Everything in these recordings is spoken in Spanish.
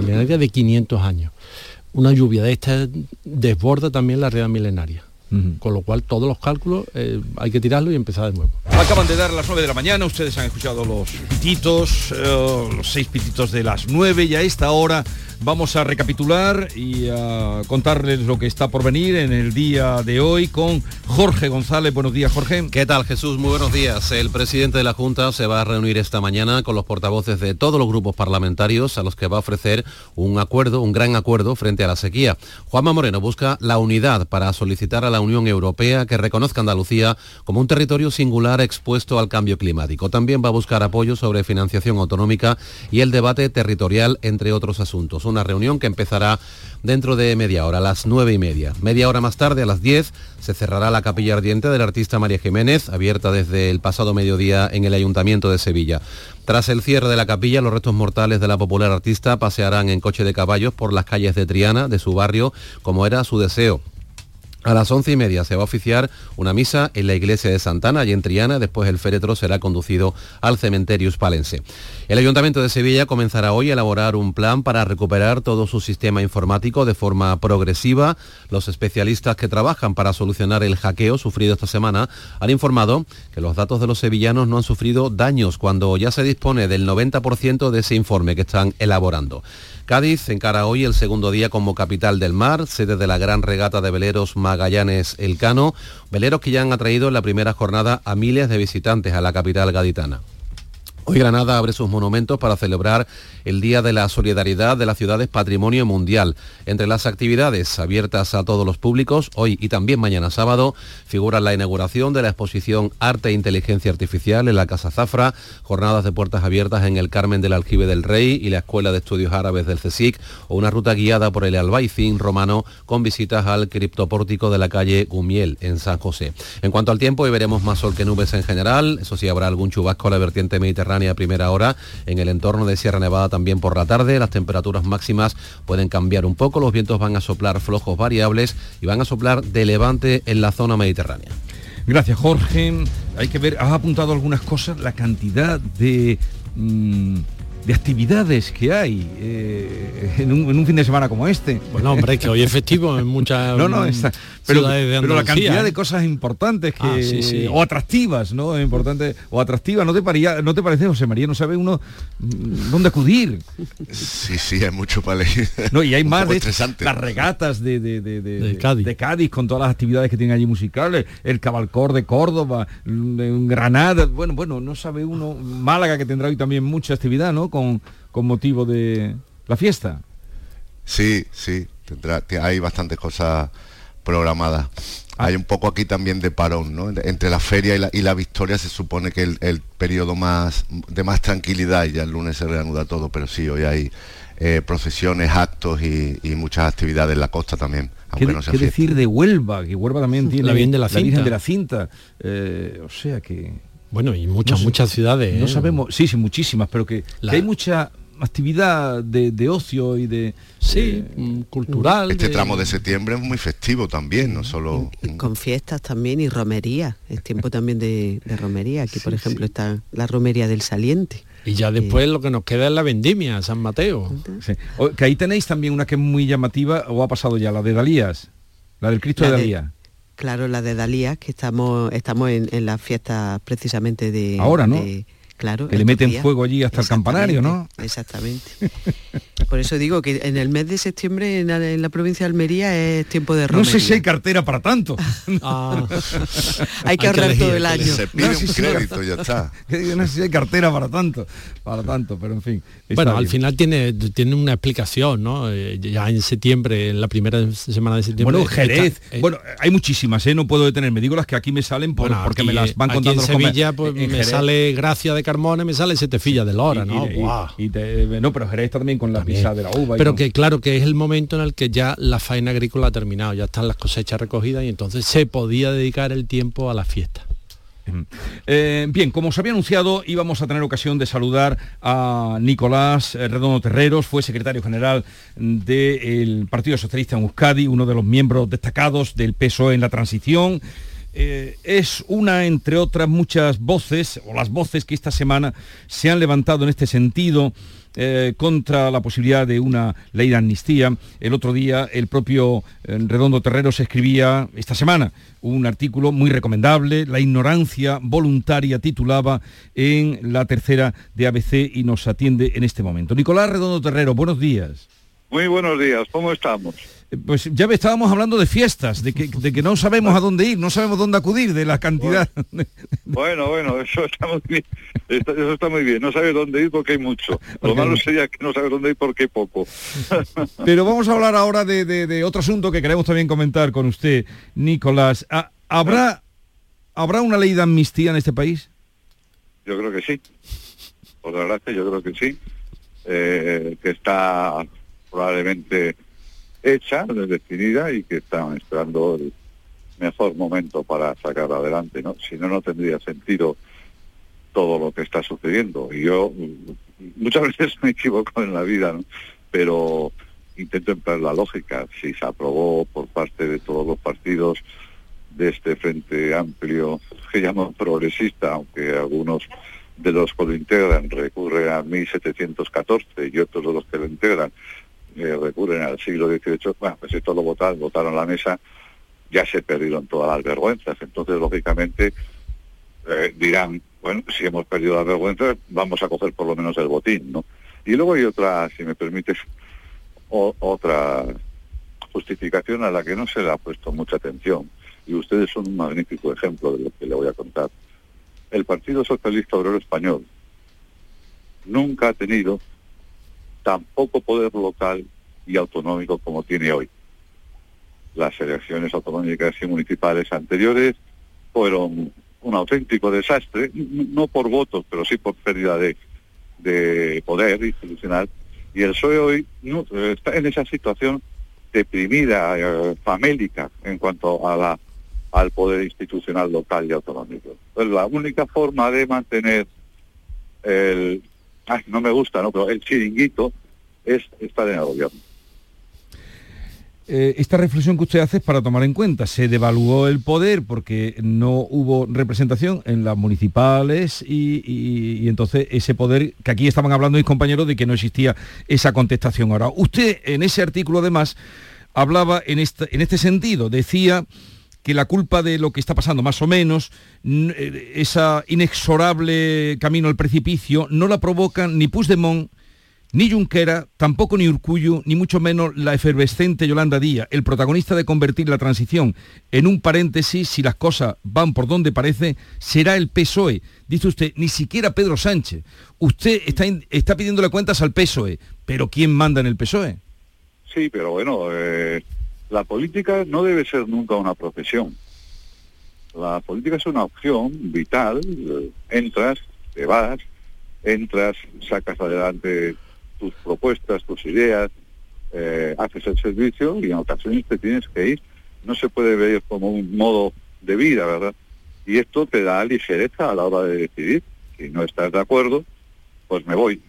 milenaria de 500 años. Una lluvia de esta desborda también la realidad milenaria. Con lo cual todos los cálculos eh, hay que tirarlo y empezar de nuevo. Acaban de dar las 9 de la mañana, ustedes han escuchado los pititos, eh, los seis pititos de las 9 y a esta hora vamos a recapitular y a contarles lo que está por venir en el día de hoy con Jorge González. Buenos días, Jorge. ¿Qué tal, Jesús? Muy buenos días. El presidente de la Junta se va a reunir esta mañana con los portavoces de todos los grupos parlamentarios a los que va a ofrecer un acuerdo, un gran acuerdo frente a la sequía. Juanma Moreno busca la unidad para solicitar a la Unión Europea que reconozca Andalucía como un territorio singular expuesto al cambio climático. También va a buscar apoyo sobre financiación autonómica y el debate territorial, entre otros asuntos una reunión que empezará dentro de media hora, a las nueve y media. Media hora más tarde, a las 10, se cerrará la capilla ardiente del artista María Jiménez, abierta desde el pasado mediodía en el Ayuntamiento de Sevilla. Tras el cierre de la capilla, los restos mortales de la popular artista pasearán en coche de caballos por las calles de Triana, de su barrio, como era su deseo. A las once y media se va a oficiar una misa en la iglesia de Santana y en Triana. Después el féretro será conducido al cementerio hispalense. El Ayuntamiento de Sevilla comenzará hoy a elaborar un plan para recuperar todo su sistema informático de forma progresiva. Los especialistas que trabajan para solucionar el hackeo sufrido esta semana han informado que los datos de los sevillanos no han sufrido daños cuando ya se dispone del 90% de ese informe que están elaborando. Cádiz encara hoy el segundo día como capital del mar, sede de la gran regata de veleros Magallanes Elcano, veleros que ya han atraído en la primera jornada a miles de visitantes a la capital gaditana. Hoy Granada abre sus monumentos para celebrar el Día de la Solidaridad de las Ciudades Patrimonio Mundial. Entre las actividades abiertas a todos los públicos, hoy y también mañana sábado, figura la inauguración de la exposición Arte e Inteligencia Artificial en la Casa Zafra, jornadas de puertas abiertas en el Carmen del Aljibe del Rey y la Escuela de Estudios Árabes del CSIC, o una ruta guiada por el Albaicín romano con visitas al criptopórtico de la calle Gumiel en San José. En cuanto al tiempo, hoy veremos más sol que nubes en general, eso sí habrá algún chubasco a la vertiente mediterránea a primera hora en el entorno de Sierra Nevada también por la tarde. Las temperaturas máximas pueden cambiar un poco, los vientos van a soplar flojos variables y van a soplar de levante en la zona mediterránea. Gracias, Jorge. Hay que ver, has apuntado algunas cosas, la cantidad de... Mm, de actividades que hay eh, en, un, fin de semana como este. Bueno, hombre, que hoy es festivo en muchas no, no, pero, pero, la cantidad de cosas importantes que ah, o atractivas, ¿no? Importante o atractivas, ¿no te paría, no te parece, José María? No sabe uno mm, dónde acudir. Sí, sí, hay mucho para leer. No, y hay más de las regatas de, de, Cádiz. con todas las actividades que tienen allí musicales, el Cabalcor de Córdoba, Granada, bueno, bueno, no sabe uno, Málaga que tendrá hoy también mucha actividad, ¿no? con, motivo de la fiesta. Sí, sí, tendrá, hay bastantes cosas programadas. Ah. Hay un poco aquí también de parón, ¿no? Entre la feria y la, y la victoria se supone que el, periodo más de más tranquilidad y ya el lunes se reanuda todo, pero sí, hoy hay eh, procesiones, actos y, muchas actividades en la costa también. Aunque no ¿qué decir de Huelva? Que Huelva también tiene la, bien de la, Virgen de la Cinta. Eh, o sea que bueno, y muchas, muchas ciudades. No ¿eh? sabemos, sí, sí, muchísimas, pero que, hay mucha actividad de, ocio y de sí eh, mm, cultural este tramo de septiembre es muy festivo también no solo con fiestas también y romería. Es tiempo también de, romería. Aquí por ejemplo está la romería del saliente. Y ya después lo que nos queda es la vendimia San Mateo. Que ahí tenéis también una que es muy llamativa o ha pasado ya la de Dalías la del Cristo de Dalías Claro, la de Dalías, que estamos, estamos en, en las fiestas precisamente de... Ahora, ¿no? Claro. Que le meten fuego allí hasta el campanario, ¿no? Exactamente. Por eso digo que en el mes de septiembre en la, provincia de Almería es tiempo de romería. No sé si hay cartera para tanto. Ah. hay que ahorrar todo el año. Se pide un crédito, ya está. no sé si hay cartera para tanto, para tanto, pero en fin. Bueno, al final tiene, tiene una explicación, ¿no? Eh, ya en septiembre, en la primera semana de septiembre. Bueno, Jerez. Eh, bueno, hay muchísimas, ¿eh? No puedo detenerme. Digo las que aquí me salen porque me las van contando. en Sevilla, pues me sale Gracia de Carmona, me sale Setefilla de Lora, ¿no? Y, no, pero Jerez está también con la de la uva. Pero que claro que es el momento en el que ya la faena agrícola ha terminado, ya están las cosechas recogidas y entonces se podía dedicar el tiempo a la fiesta. Eh, bien, como os había anunciado, íbamos a tener ocasión de saludar a Nicolás Redondo Terreros, fue secretario general del Partido Socialista en Euskadi, uno de los miembros destacados del PSOE en la transición. Eh, es una, entre otras muchas voces, o las voces que esta semana se han levantado en este sentido, eh, contra la posibilidad de una ley de amnistía. El otro día el propio eh, Redondo Terreros escribía esta semana un artículo muy recomendable, La ignorancia voluntaria titulaba en la tercera de ABC y nos atiende en este momento. Nicolás Redondo Terrero, buenos días. Muy buenos días, ¿cómo estamos? Pues ya estábamos hablando de fiestas, de que, de que no sabemos a dónde ir, no sabemos dónde acudir, de la cantidad. Bueno, bueno, eso está muy bien. Eso está muy bien. No sabes dónde ir porque hay mucho. Lo malo sería que no sabes dónde ir porque hay poco. Pero vamos a hablar ahora de, otro asunto que queremos también comentar con usted, Nicolás. ¿Habrá, ¿Habrá una ley de amnistía en este país? Yo creo que sí. Por desgracia, yo creo que sí. Eh, que está probablemente hecha, definida y que están esperando el mejor momento para sacar adelante, ¿no? Si no, no tendría sentido todo lo que está sucediendo. Y yo muchas veces me equivoco en la vida, ¿no? Pero intento emplear la lógica. Si se aprobó por parte de todos los partidos de este Frente Amplio, que llaman progresista, aunque algunos de los que lo integran recurren a 1714 y otros de los que lo integran eh, recurren al siglo XVIII, bueno, pues esto lo votaron, votaron la mesa, ya se perdieron todas las vergüenzas. Entonces, lógicamente, eh, dirán, bueno, si hemos perdido las vergüenzas, vamos a coger por lo menos el botín, ¿no? Y luego hay otra, si me permites, otra justificación a la que no se le ha puesto mucha atención. Y ustedes son un magnífico ejemplo de lo que le voy a contar. El Partido Socialista Obrero Español nunca ha tenido tampoco poder local y autonómico como tiene hoy. Las elecciones autonómicas y municipales anteriores fueron un auténtico desastre, no por votos, pero sí por pérdida de, poder institucional. Y el PSOE hoy no, está en esa situación deprimida, eh, famélica en cuanto a la, al poder institucional local y autonómico. Pues la única forma de mantener el, no me gusta, ¿no? Pero el chiringuito es estar en el gobierno. Eh, esta reflexión que usted hace es para tomar en cuenta. Se devaluó el poder porque no hubo representación en las municipales y, entonces ese poder, que aquí estaban hablando mis compañeros de que no existía esa contestación. Ahora, usted en ese artículo además hablaba en este, en este sentido, decía que la culpa de lo que está pasando, más o menos, eh, esa inexorable camino al precipicio, no la provocan ni Puigdemont, ni Junquera, tampoco ni Urcullu, ni mucho menos la efervescente Yolanda Díaz, el protagonista de convertir la transición en un paréntesis, si las cosas van por donde parece, será el PSOE. Dice usted, ni siquiera Pedro Sánchez. Usted está, está pidiéndole cuentas al PSOE, pero ¿quién manda en el PSOE? Sí, pero bueno, eh, la política no debe ser nunca una profesión. La política es una opción vital. Entras, te vas, entras, sacas adelante tus propuestas, tus ideas, eh, haces el servicio y en ocasiones te tienes que ir. No se puede ver como un modo de vida, ¿verdad? Y esto te da ligereza a la hora de decidir. Si no estás de acuerdo, pues me voy.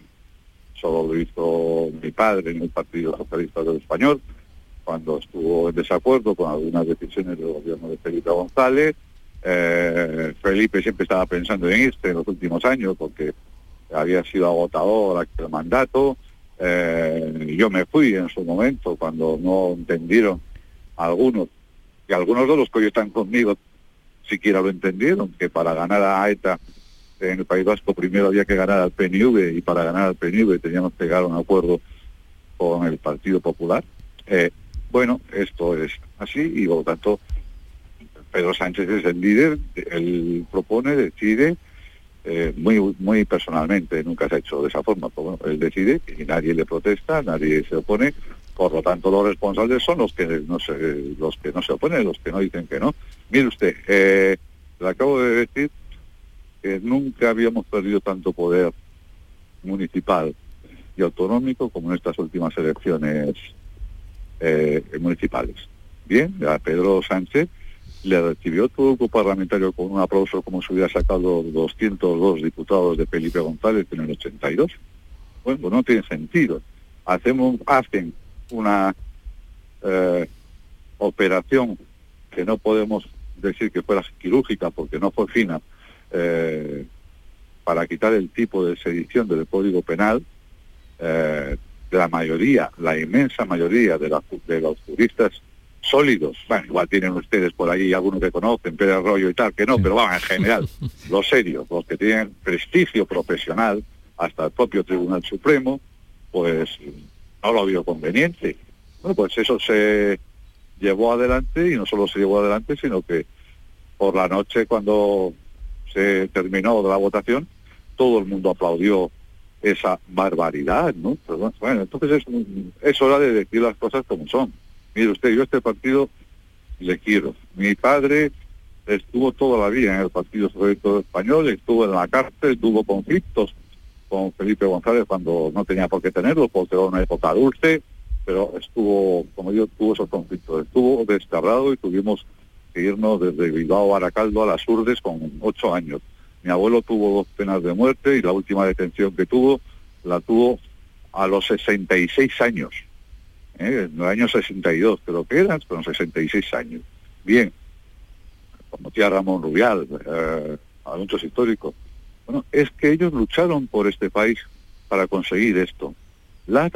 Solo lo hizo mi padre en el Partido Socialista del Español, cuando estuvo en desacuerdo con algunas decisiones del gobierno de Felipe González. Eh, Felipe siempre estaba pensando en este en los últimos años porque había sido agotador aquel mandato. Eh, yo me fui en su momento cuando no entendieron algunos, y algunos de los que hoy están conmigo siquiera lo entendieron, que para ganar a ETA en el País Vasco primero había que ganar al PNV y para ganar al PNV teníamos que llegar a un acuerdo con el Partido Popular. Eh, bueno, esto es así y por lo tanto Pedro Sánchez es el líder, él propone, decide, eh, muy muy personalmente, nunca se ha hecho de esa forma, pero él decide y nadie le protesta, nadie se opone, por lo tanto los responsables son los que no se, los que no se oponen, los que no dicen que no. Mire usted, eh, le acabo de decir que nunca habíamos perdido tanto poder municipal y autonómico como en estas últimas elecciones eh, municipales. Bien, a Pedro Sánchez le recibió todo grupo parlamentario con un aplauso como si hubiera sacado 202 diputados de Felipe González en el 82. Bueno, pues no tiene sentido. Hacemos, hacen una eh, operación que no podemos decir que fuera quirúrgica porque no fue fina, eh, para quitar el tipo de sedición del Código Penal, la mayoría, la inmensa mayoría de, de los juristas sólidos, bueno, igual tienen ustedes por ahí algunos que conocen, Pedro Arroyo y tal, que no, pero vamos, en general, los serios, los que tienen prestigio profesional, hasta el propio Tribunal Supremo, pues no lo vio conveniente. Bueno, pues eso se llevó adelante y no solo se llevó adelante, sino que por la noche cuando se terminó la votación, todo el mundo aplaudió esa barbaridad, ¿no? bueno, entonces es, es hora de decir las cosas como son. Mire usted, yo este partido le quiero. Mi padre estuvo toda la vida en el Partido Socialista Español, estuvo en la cárcel, tuvo conflictos con Felipe González cuando no tenía por qué tenerlo, porque era una época dulce, pero estuvo, como yo, tuvo esos conflictos. Estuvo descarrado y tuvimos que irnos desde Bilbao a Aracaldo a las Urdes con ocho años. Mi abuelo tuvo dos penas de muerte y la última detención que tuvo la tuvo a los 66 años. ¿eh? en el año 62 creo que eran, pero 66 años. Bien, como tía Ramón Rubial, eh, a muchos históricos. Bueno, es que ellos lucharon por este país para conseguir esto, la,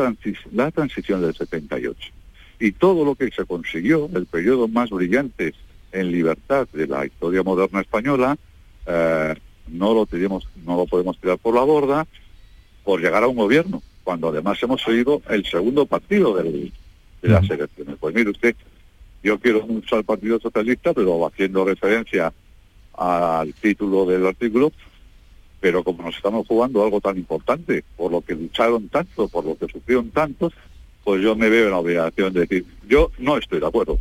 la transición del 78. Y todo lo que se consiguió, el periodo más brillante en libertad de la historia moderna española, eh, no lo tenemos, no lo podemos tirar por la borda por llegar a un gobierno cuando además hemos seguido el segundo partido de las elecciones. Pues mire usted, yo quiero mucho al Partido Socialista, pero haciendo referencia al título del artículo, pero como nos estamos jugando algo tan importante, por lo que lucharon tanto, por lo que sufrieron tantos, pues yo me veo en la obligación de decir, yo no estoy de acuerdo.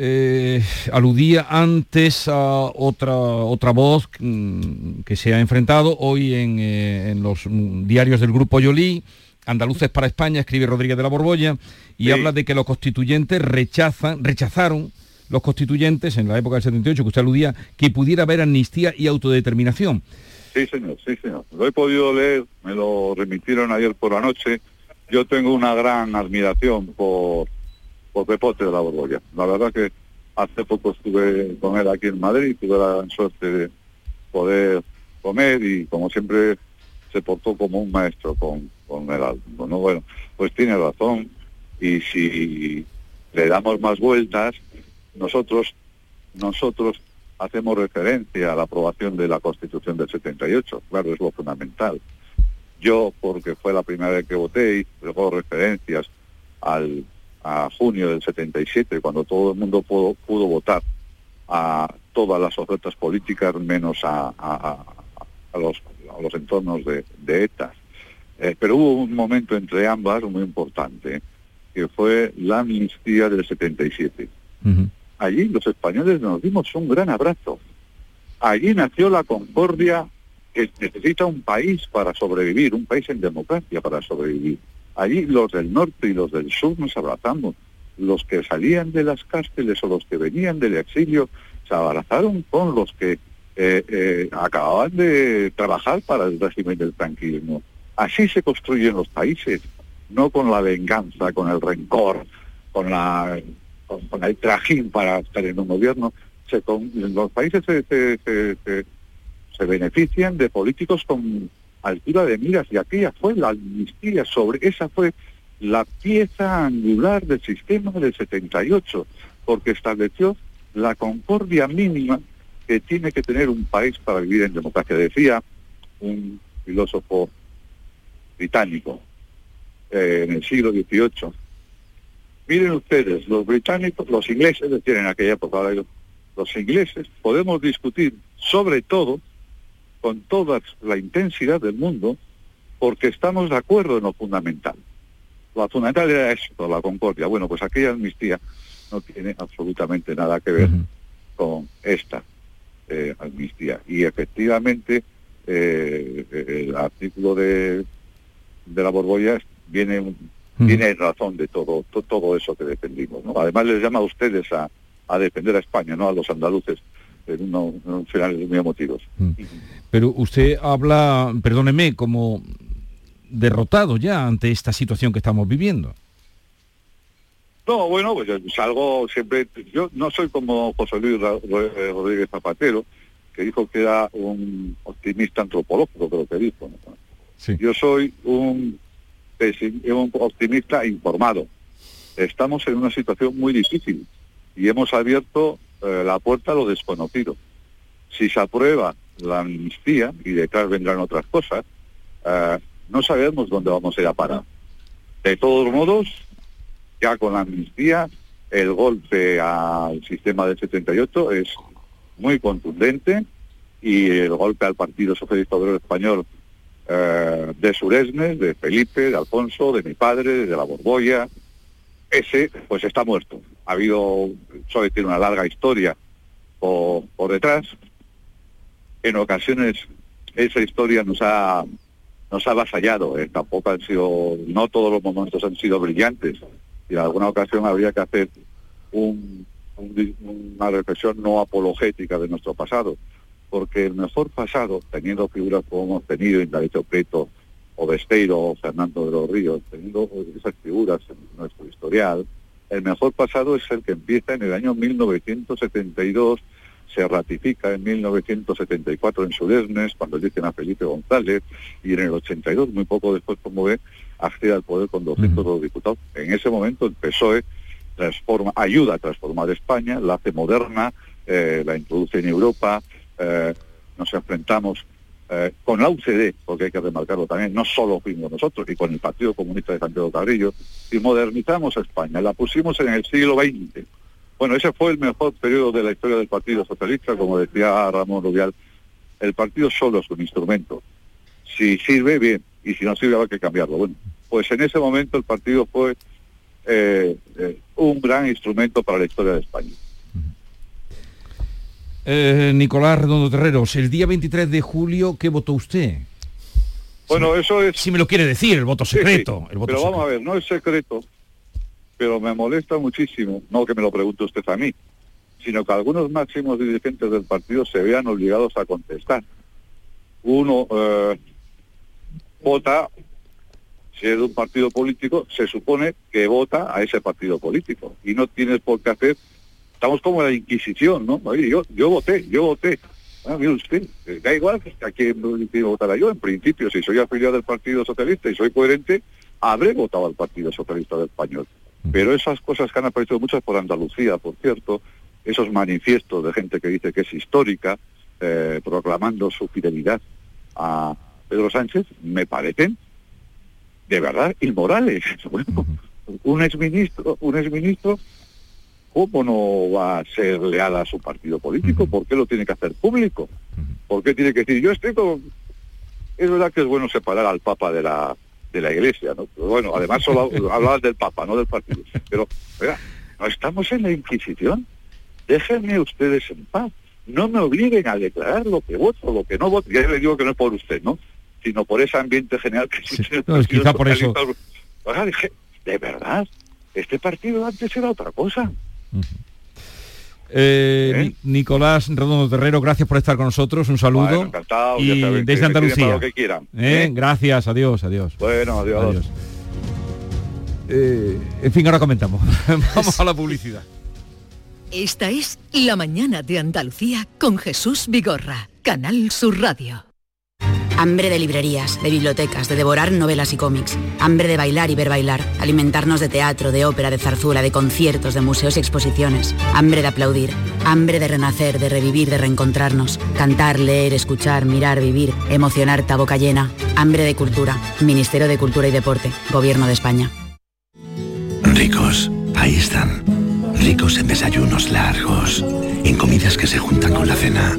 Eh, aludía antes a otra, otra voz mm, que se ha enfrentado hoy en, eh, los diarios del Grupo Yolí, Andaluces para España, escribe Rodríguez de la Borbolla, y habla de que los constituyentes rechazan, rechazaron los constituyentes en la época del 78, que usted aludía, que pudiera haber amnistía y autodeterminación. Sí, señor, sí, señor. Lo he podido leer, me lo remitieron ayer por la noche. Yo tengo una gran admiración por por Pepote de la Borbolla. La verdad que hace poco estuve con él aquí en Madrid, tuve la suerte de poder comer y como siempre se portó como un maestro con, con el alumno. ¿no? Bueno, pues tiene razón y si le damos más vueltas, nosotros, nosotros hacemos referencia a la aprobación de la Constitución del 78, claro, es lo fundamental. Yo, porque fue la primera vez que voté, y luego referencias al a junio del 77, cuando todo el mundo pudo, pudo votar a todas las ofertas políticas menos a, a, los, a los entornos de, de ETA. Eh, pero hubo un momento entre ambas muy importante, que fue la amnistía del 77. Allí los españoles nos dimos un gran abrazo. Allí nació la concordia que necesita un país para sobrevivir, un país en democracia para sobrevivir. Allí los del norte y los del sur nos abrazamos. Los que salían de las cárceles o los que venían del exilio se abrazaron con los que eh, eh, acababan de trabajar para el régimen del tranquilismo. Así se construyen los países, no con la venganza, con el rencor, con, la, el trajín para estar en un gobierno. Los países se, se benefician de políticos con altura de miras y aquella fue la amnistía sobre, esa fue la pieza angular del sistema del 78, porque estableció la concordia mínima que tiene que tener un país para vivir en democracia. Decía un filósofo británico eh, en el siglo XVIII. Miren ustedes, los británicos, los ingleses, decían en aquella época, los ingleses, podemos discutir sobre todo con toda la intensidad del mundo porque estamos de acuerdo en lo fundamental. Lo fundamental era esto, la concordia. Bueno, pues aquella amnistía no tiene absolutamente nada que ver con esta eh, amnistía. Y efectivamente eh, el artículo de, de la Borbolla viene, tiene razón de todo, todo eso que defendimos. Además les llama a ustedes a, a defender a España, no a los andaluces en unos finales muy emotivos. Mm. Pero usted habla, perdóneme, como derrotado ya ante esta situación que estamos viviendo. No, bueno, pues algo siempre, yo no soy como José Luis Rodríguez Zapatero, que dijo que era un optimista antropológico, creo que dijo. Yo soy un, un optimista informado. Estamos en una situación muy difícil y hemos abierto eh, la puerta a lo desconocido. Si se aprueba la amnistía y detrás vendrán otras cosas, eh, no sabemos dónde vamos a ir a parar. De todos modos, ya con la amnistía, el golpe al sistema del 78 es muy contundente y el golpe al Partido Socialista Obrero Español eh, de Suresnes, de Felipe, de Alfonso, de mi padre, de la Borbolla, ese pues está muerto. Ha habido, solo tiene una larga historia por, detrás. En ocasiones esa historia nos ha nos ha avasallado. Eh. Tampoco han sido, no todos los momentos han sido brillantes. Y en alguna ocasión habría que hacer una reflexión no apologética de nuestro pasado. Porque el mejor pasado, teniendo figuras como hemos tenido en David Preto, o Besteiro, o Fernando de los Ríos, teniendo esas figuras en nuestro historial, el mejor pasado es el que empieza en el año 1972 se ratifica en 1974 en Sudesnes, cuando dicen a Felipe González, y en el 82, muy poco después, como ve, accede al poder con 200 diputados. En ese momento el PSOE transforma, ayuda a transformar España, la hace moderna, eh, la introduce en Europa, eh, nos enfrentamos eh, con la UCD, porque hay que remarcarlo también, no solo fuimos nosotros, y con el Partido Comunista de Santiago Carrillo, y modernizamos a España, la pusimos en el siglo XX bueno, ese fue el mejor periodo de la historia del Partido Socialista, como decía Ramón Rubial. El partido solo es un instrumento. Si sirve, bien, y si no sirve, habrá que cambiarlo. Bueno, pues en ese momento el partido fue eh, eh, un gran instrumento para la historia de España. Eh, Nicolás Redondo Terreros, el día 23 de julio, ¿qué votó usted? Bueno, eso es... Si me lo quiere decir, el voto secreto. el voto pero vamos a ver, no es secreto, pero me molesta muchísimo, no que me lo pregunte usted a mí, sino que algunos máximos dirigentes del partido se vean obligados a contestar. Uno eh, vota, si es de un partido político, se supone que vota a ese partido político y no tienes por qué hacer, estamos como la Inquisición, ¿no? yo, yo voté, yo voté. Ah, mire usted, eh, da igual a quién votara yo, en principio, si soy afiliado del Partido Socialista y soy coherente, habré votado al Partido Socialista del Español. Pero esas cosas que han aparecido muchas por Andalucía, por cierto, esos manifiestos de gente que dice que es histórica, eh, proclamando su fidelidad a Pedro Sánchez, me parecen de verdad inmorales. Bueno, un exministro, un exministro, ¿cómo no va a ser leal a su partido político? ¿Por qué lo tiene que hacer público? ¿Por qué tiene que decir, yo estoy con... Es verdad que es bueno separar al Papa de la de la iglesia, ¿no? bueno, además solo hablabas del Papa, no del partido. Pero, oiga, no estamos en la Inquisición. Déjenme ustedes en paz. No me obliguen a declarar lo que voto, lo que no voto. Ya le digo que no es por usted, ¿no? Sino por ese ambiente general que existe. quizá por eso. Oiga, dije, de verdad, este partido antes era otra cosa. Eh, ¿Eh? Nicolás Redondo Terrero, gracias por estar con nosotros, un saludo. encantado, y desde Andalucía. que quieran, ¿Eh? Gracias, adiós, adiós. Bueno, adiós. en fin, ahora comentamos. Vamos a la publicidad. Esta es La Mañana de Andalucía con Jesús Vigorra, Canal Sur Radio. Hambre de librerías, de bibliotecas, de devorar novelas y cómics. Hambre de bailar y ver bailar. Alimentarnos de teatro, de ópera, de zarzuela, de conciertos, de museos y exposiciones. Hambre de aplaudir. Hambre de renacer, de revivir, de reencontrarnos. Cantar, leer, escuchar, mirar, vivir. Emocionar, boca llena. Hambre de cultura. Ministerio de Cultura y Deporte. Gobierno de España. Ricos. Ahí están. Ricos en desayunos largos. En comidas que se juntan con la cena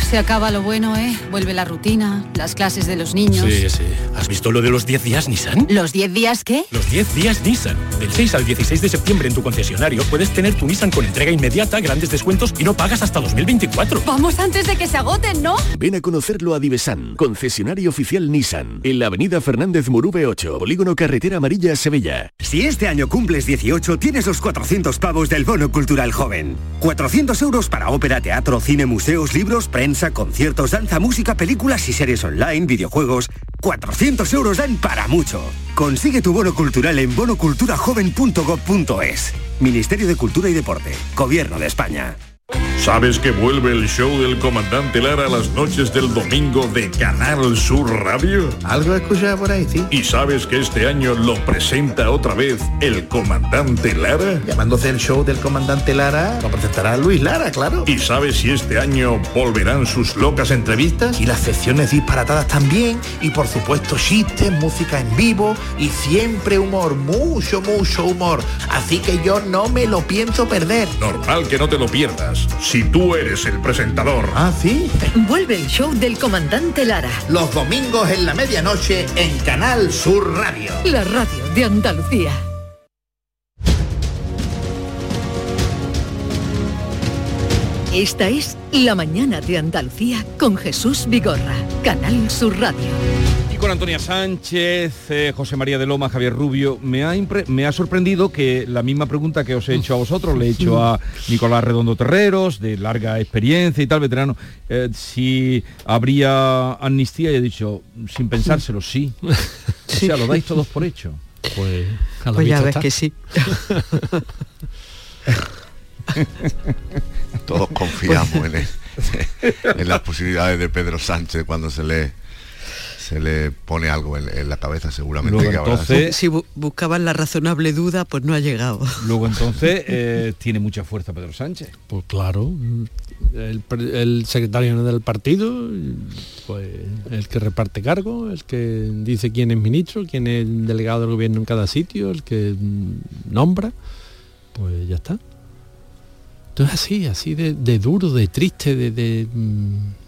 se acaba lo bueno, ¿eh? Vuelve la rutina, las clases de los niños. Sí, sí. ¿Has visto lo de los 10 días Nissan? ¿Los 10 días qué? Los 10 días Nissan. Del 6 al 16 de septiembre en tu concesionario puedes tener tu Nissan con entrega inmediata, grandes descuentos y no pagas hasta 2024. Vamos antes de que se agoten, ¿no? Ven a conocerlo a Divesan, concesionario oficial Nissan, en la avenida Fernández Murube 8, Polígono Carretera Amarilla, Sevilla. Si este año cumples 18, tienes los 400 pavos del Bono Cultural Joven. 400 euros para ópera, teatro, cine, museos, libros, prensa, conciertos, danza, música, películas y series online, videojuegos. 400 euros dan para mucho. Consigue tu bono cultural en bonoculturajoven.gov.es. Ministerio de Cultura y Deporte. Gobierno de España. ¿Sabes que vuelve el show del comandante Lara las noches del domingo de Canal Sur Radio? Algo he escuchado por ahí, sí. ¿Y sabes que este año lo presenta otra vez el comandante Lara? Llamándose el show del comandante Lara, lo presentará Luis Lara, claro. ¿Y sabes si este año volverán sus locas entrevistas? Y las secciones disparatadas también, y por supuesto chistes, música en vivo y siempre humor, mucho, mucho humor. Así que yo no me lo pienso perder. Normal que no te lo pierdas si tú eres el presentador. Ah, sí. Vuelve el show del comandante Lara. Los domingos en la medianoche en Canal Sur Radio. La radio de Andalucía. Esta es La mañana de Andalucía con Jesús Vigorra, Canal Sur Radio. Con Antonia Sánchez, eh, José María de Loma, Javier Rubio, me ha, impre- me ha sorprendido que la misma pregunta que os he hecho a vosotros, le he hecho a Nicolás Redondo Terreros, de larga experiencia y tal, veterano, eh, si habría amnistía y he dicho, sin pensárselo, sí. O sea, lo dais todos por hecho. Pues, a la Pues ya ves está. que sí. Todos confiamos en, el- en las posibilidades de Pedro Sánchez cuando se le se le pone algo en, en la cabeza seguramente Luego, que entonces- Si bu- buscaban la razonable duda, pues no ha llegado. Luego entonces eh, tiene mucha fuerza Pedro Sánchez. Pues claro, el, el secretario del partido, pues el que reparte cargo, el que dice quién es ministro, quién es el delegado del gobierno en cada sitio, el que nombra, pues ya está. Entonces así, así de, de duro, de triste, de... de, mm,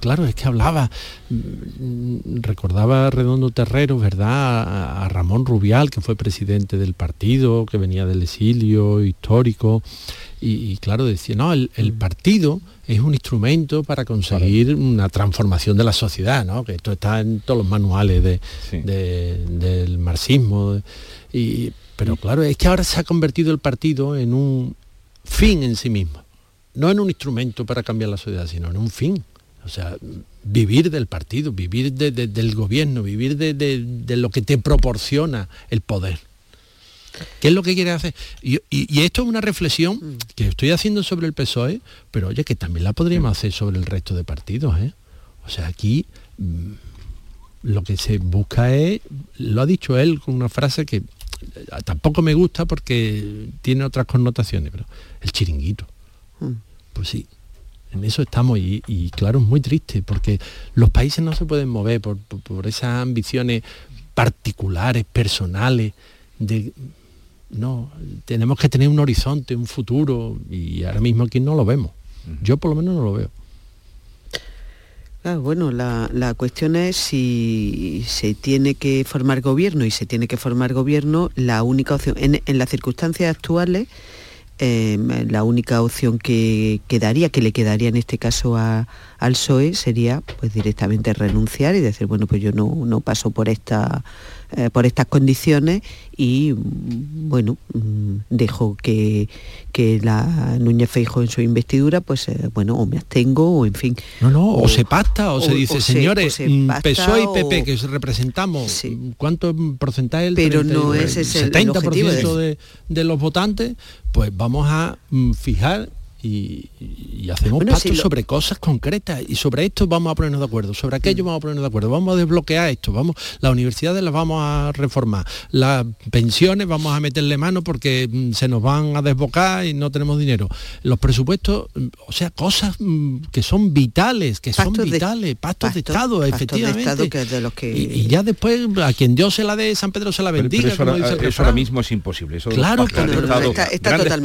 claro, es que hablaba, mm, recordaba a Redondo Terrero, ¿verdad? A, Ramón Rubial, que fue presidente del partido, que venía del exilio histórico, y, y claro, decía, no, el, el partido es un instrumento para conseguir una transformación de la sociedad, ¿no? Que esto está en todos los manuales de, de- del marxismo. Y, pero claro, es que ahora se ha convertido el partido en un fin en sí mismo. No en un instrumento para cambiar la sociedad, sino en un fin. O sea, vivir del partido, vivir de- de- del gobierno, vivir de, de- lo que te proporciona el poder. ¿Qué es lo que quiere hacer? Y, y- y esto es una reflexión que estoy haciendo sobre el PSOE, pero oye, que también la podríamos hacer sobre el resto de partidos. ¿eh? O sea, aquí mm, lo que se busca es, lo ha dicho él con una frase que eh, tampoco me gusta porque tiene otras connotaciones, pero el chiringuito. Pues sí, en eso estamos y, y claro, es muy triste porque los países no se pueden mover por, por- por esas ambiciones particulares, personales, de, no, tenemos que tener un horizonte, un futuro, y ahora mismo aquí no lo vemos. Yo por lo menos no lo veo. Claro, bueno, la, la cuestión es si se tiene que formar gobierno y se tiene que formar gobierno, la única opción, en, en las circunstancias actuales, eh, la única opción que quedaría, que le quedaría en este caso a, al PSOE sería pues directamente renunciar y decir, bueno, pues yo no, no paso por esta eh, por estas condiciones y bueno, mm, dejo que, que la Núñez Feijo en su investidura, pues eh, bueno, o me abstengo o en fin. No, no, o, se pacta o, se dice, o señores, se mm, PSOE y PP que representamos, ¿cuánto porcentaje? El Pero 30 no el ese es el- el 70% objetivo de- de, de los votantes, pues vamos a mm, fijar y, y hacemos Bueno, pactos lo- sobre cosas concretas y sobre esto vamos a ponernos de acuerdo, sobre aquello Mm. vamos a ponernos de acuerdo, vamos a desbloquear esto, vamos, las universidades las vamos a reformar, las pensiones vamos a meterle mano porque mm, se nos van a desbocar y no tenemos dinero. Los presupuestos, mm, o sea, cosas mm, que son vitales, que son de- vitales, pactos de Estado, pactos de efectivamente. Estado, que es de los que- y, y ya después a quien Dios se la dé, San Pedro se la Pero- bendiga. pero eso, como ahora, dice el eso ahora mismo es imposible. Eso de Claro, de no, está- totalmente pactos, no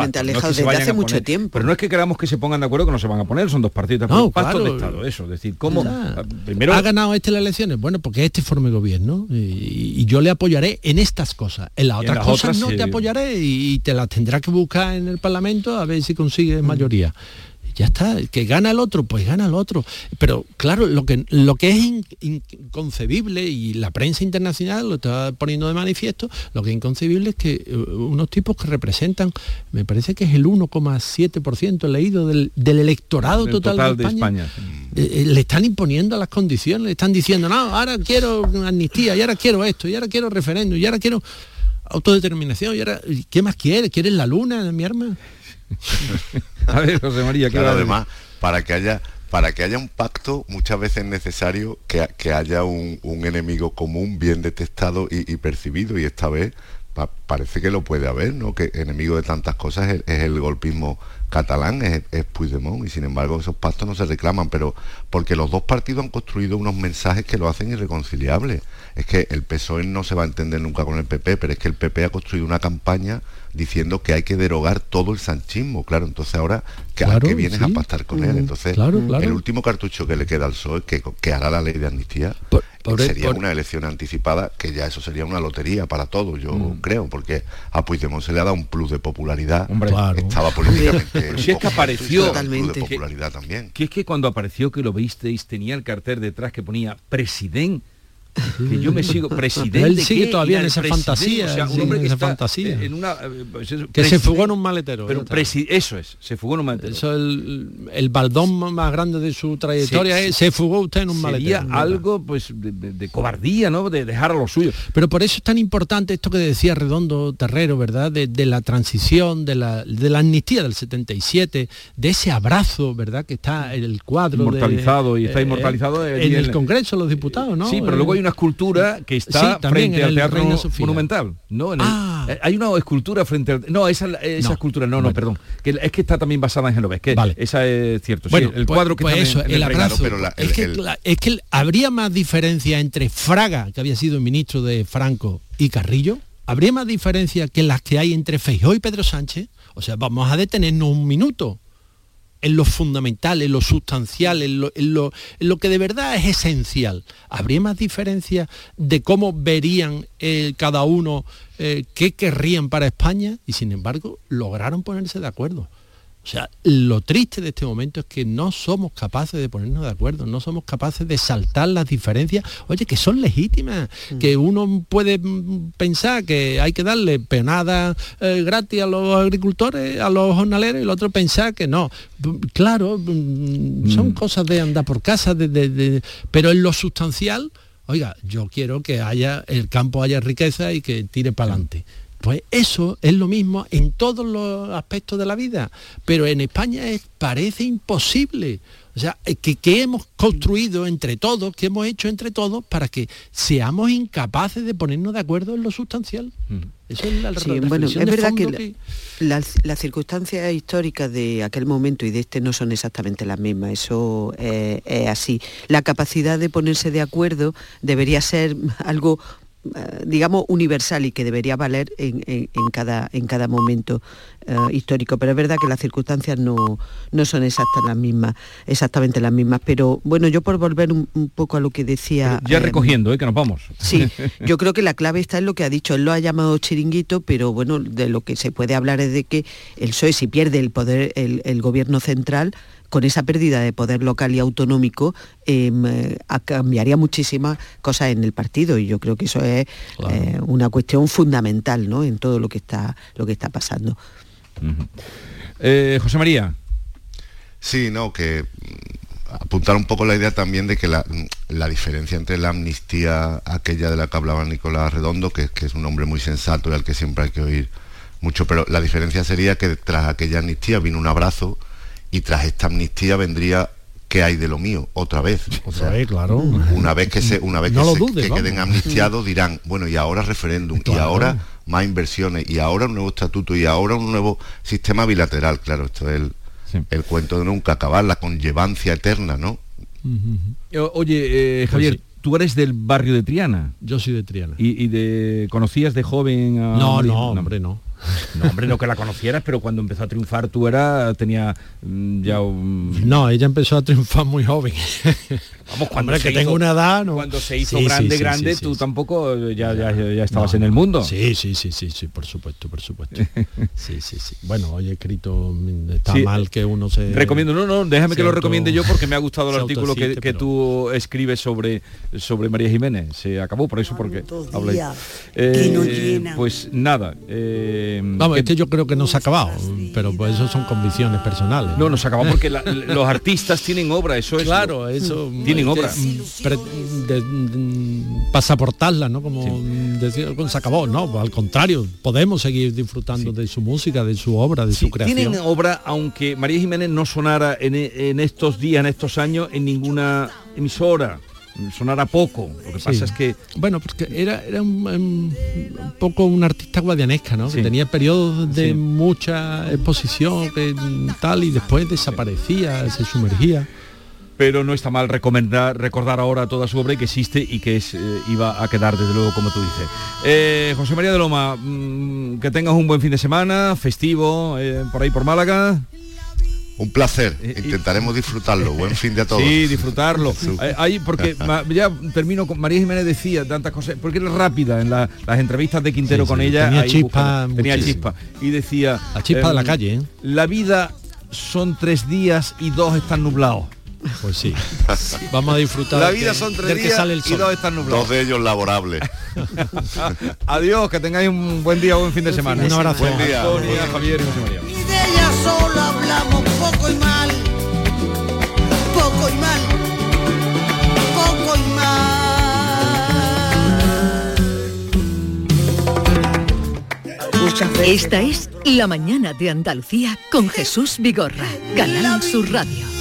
es que alejado desde hace mucho poner- tiempo. Pero no es que queramos que se pongan de acuerdo que no se van a poner, son dos partidos, No, pactos claro. de Estado, eso, es decir, cómo Ya. primero ¿Ha ganado este las elecciones? Bueno, porque este forme gobierno y, y yo le apoyaré en estas cosas. En las en otras las cosas otras, no sí. te apoyaré y, te las tendrás que buscar en el Parlamento a ver si consigues mayoría. Ya está, que gana el otro, pues gana el otro. Pero claro, lo que, lo que es in- inconcebible, y la prensa internacional lo está poniendo de manifiesto, lo que es inconcebible es que eh, unos tipos que representan, me parece que es el 1,7% leído del, del electorado del total, total de de España, España. eh, eh, le están imponiendo las condiciones, le están diciendo, no, ahora quiero amnistía, y ahora quiero esto, y ahora quiero referéndum, y ahora quiero autodeterminación, y ahora, ¿y ¿qué más quieres? ¿Quieres la luna, mi arma? A ver, José María, ¿qué Claro, va a decir? además, para que haya para que haya un pacto muchas veces es necesario que, que haya un, un enemigo común bien detectado y, y percibido y esta vez pa- parece que lo puede haber, ¿no? Que enemigo de tantas cosas es, es el golpismo catalán, es, es Puigdemont y sin embargo esos pactos no se reclaman, pero porque los dos partidos han construido unos mensajes que lo hacen irreconciliable. Es que el PSOE no se va a entender nunca con el PP, pero es que el PP ha construido una campaña diciendo que hay que derogar todo el sanchismo, claro, entonces ahora que, ¿a Claro, qué vienes a sí. pactar con él? Mm, Entonces, claro, claro. el último cartucho que le queda al PSOE, que, que hará la ley de amnistía, por- sería por- una elección anticipada, que ya eso sería una lotería para todos, yo Mm. creo, porque a Puigdemont se le ha dado un plus de popularidad, Hombre. Claro. estaba políticamente... Pero si es que apareció de popularidad también. Que es que cuando apareció que lo visteis tenía el cartel detrás que ponía presidente. Que yo me sigo presidente. Él sigue ¿qué? todavía en esa fantasía, o sea, un hombre que esa está fantasía. en una eh, pues eso, Que se fugó en un maletero. Pero presi- eso es, se fugó en un maletero. Eso es el, el baldón más grande de su trayectoria Sí, es, se fugó usted en un Sería maletero. algo pues de, de- de cobardía, ¿no? De dejar a los suyos. Pero por eso es tan importante esto que decía Redondo Terrero, ¿verdad? De, de la transición, de la, de la amnistía del 77, de ese abrazo, ¿verdad? Que está en el cuadro. Inmortalizado, y está eh, inmortalizado en el Congreso, los diputados, ¿no? Sí, pero Eh, luego hay una escultura que está Sí, frente en al Teatro. Monumental. ¿no? En el- Ah. eh, hay una escultura frente al... No, esa, esa No. escultura, no, no, perdón. Que es que está también basada en Genovés, que Vale. esa es cierto. sí, Bueno, el pues- cuadro que pues está eso, en, el abrazo. pero la- es, el- que, el- la- es que habría más diferencia entre Fraga, que había sido ministro de Franco, y Carrillo. Habría más diferencia que las que hay entre Feijóo y Pedro Sánchez. O sea, vamos a detenernos un minuto en lo fundamental, en lo sustancial, en lo, en lo- lo que de verdad es esencial. ¿Habría más diferencia de cómo verían eh, cada uno eh, qué querrían para España? Y sin embargo, lograron ponerse de acuerdo. O sea, lo triste de este momento es que no somos capaces de ponernos de acuerdo, no somos capaces de saltar las diferencias, oye, que son legítimas, que uno puede mm, pensar que hay que darle peonada eh, gratis a los agricultores, a los jornaleros, y el otro pensar que no. Claro, mm, son cosas de andar por casa, de- de- de- pero en lo sustancial, oiga, yo quiero que haya, el campo haya riqueza y que tire para adelante. Pues eso es lo mismo en todos los aspectos de la vida, pero en España es, parece imposible. O sea, eh, que, que hemos construido entre todos, que hemos hecho entre todos para que seamos incapaces de ponernos de acuerdo en lo sustancial. Eso es la, Sí, la bueno, es verdad que, la- las, las circunstancias históricas de aquel momento y de este no son exactamente las mismas, eso eh, es así. La capacidad de ponerse de acuerdo debería ser algo digamos, universal y que debería valer en, cada, en cada momento eh, histórico. Pero es verdad que las circunstancias no, no son exactas las mismas, exactamente las mismas. Pero bueno, yo por volver un, poco a lo que decía... ya recogiendo, que nos vamos. Sí, yo creo que la clave está en lo que ha dicho. Él lo ha llamado chiringuito, pero bueno, de lo que se puede hablar es de que el PSOE, si pierde el poder, el gobierno central, con esa pérdida de poder local y autonómico em, eh, cambiaría muchísimas cosas en el partido y yo creo que eso es eh, una cuestión fundamental ¿no? en todo lo que está, lo que está pasando. Eh, José María. Sí, no, que mm, apuntar un poco la idea también de que la, mm, diferencia entre la amnistía aquella de la que hablaba Nicolás Redondo, que, que, es un hombre muy sensato y al que siempre hay que oír mucho, pero la diferencia sería que tras aquella amnistía vino un abrazo y tras esta amnistía vendría ¿qué hay de lo mío? Otra vez. Otra vez, claro. Una vez que se, una vez que, queden amnistiados dirán, bueno, y ahora referéndum, y ahora más inversiones, y ahora un nuevo estatuto, y ahora un nuevo sistema bilateral, claro, esto es el, cuento de nunca acabar, la conllevancia eterna, ¿no? Oye, eh, Javier, pues tú eres del barrio de Triana. Yo soy de Triana. ¿Y, de conocías de joven a No, no, hombre, no. No, hombre, no que la conocieras, pero cuando empezó a triunfar tú era, tenía mm, ya un... No, ella empezó a triunfar muy joven. Vamos, cuando que tengo una edad, Cuando se hizo grande, grande, tú tampoco ya, ya, ya, estabas en el mundo. Sí, sí, sí, sí, sí, por supuesto, por supuesto. Sí, sí, sí. Bueno, hoy he escrito, mm, está mal que uno se... Recomiendo, no, no, déjame que lo recomiende yo porque me ha gustado el artículo que, que tú escribes sobre, sobre María Jiménez. Se acabó por eso, porque. Eh, pues nada. Eh, Vamos, este yo creo que no se ha acabado, pero pues eso son convicciones personales. No, no se acabó porque los artistas tienen obra, eso es... Claro, eso obra. pasaportarla, ¿no? Como decir, se acabó, no, al contrario, podemos seguir disfrutando de su música, de su obra, de su creación. Tienen obra, aunque María Jiménez no sonara en, en estos días, en estos años, en ninguna emisora sonara poco. Lo que pasa es que... Bueno, porque era, era un, poco un artista guadianesca, ¿no? Que tenía periodos de mucha exposición, que, tal, y después desaparecía, se sumergía pero no está mal recomendar, recordar ahora toda su obra y que existe y que es, eh, iba a quedar desde luego como tú dices. Eh, José María de Loma, mm, que tengas un buen fin de semana, festivo, eh, por ahí por Málaga. Un placer, intentaremos disfrutarlo, buen fin de todos. Sí, disfrutarlo. Ahí, porque ya termino con María Jiménez decía tantas cosas, porque era rápida en las entrevistas de Quintero con ella. Tenía chispa, tenía chispa. Y decía... La chispa de la em, calle. La vida son tres días y dos están nublados. Pues sí. Vamos a disfrutar. La vida son tres días sale el y dos están nublados. Dos de ellos laborables. Adiós, que tengáis un buen día, buen fin de semana. Un abrazo. Buen día. Javier y José María. Ella solo hablamos poco y mal. Poco y mal. Poco y mal. Esta es La Mañana de Andalucía con Jesús Vigorra, Canal Sur Radio.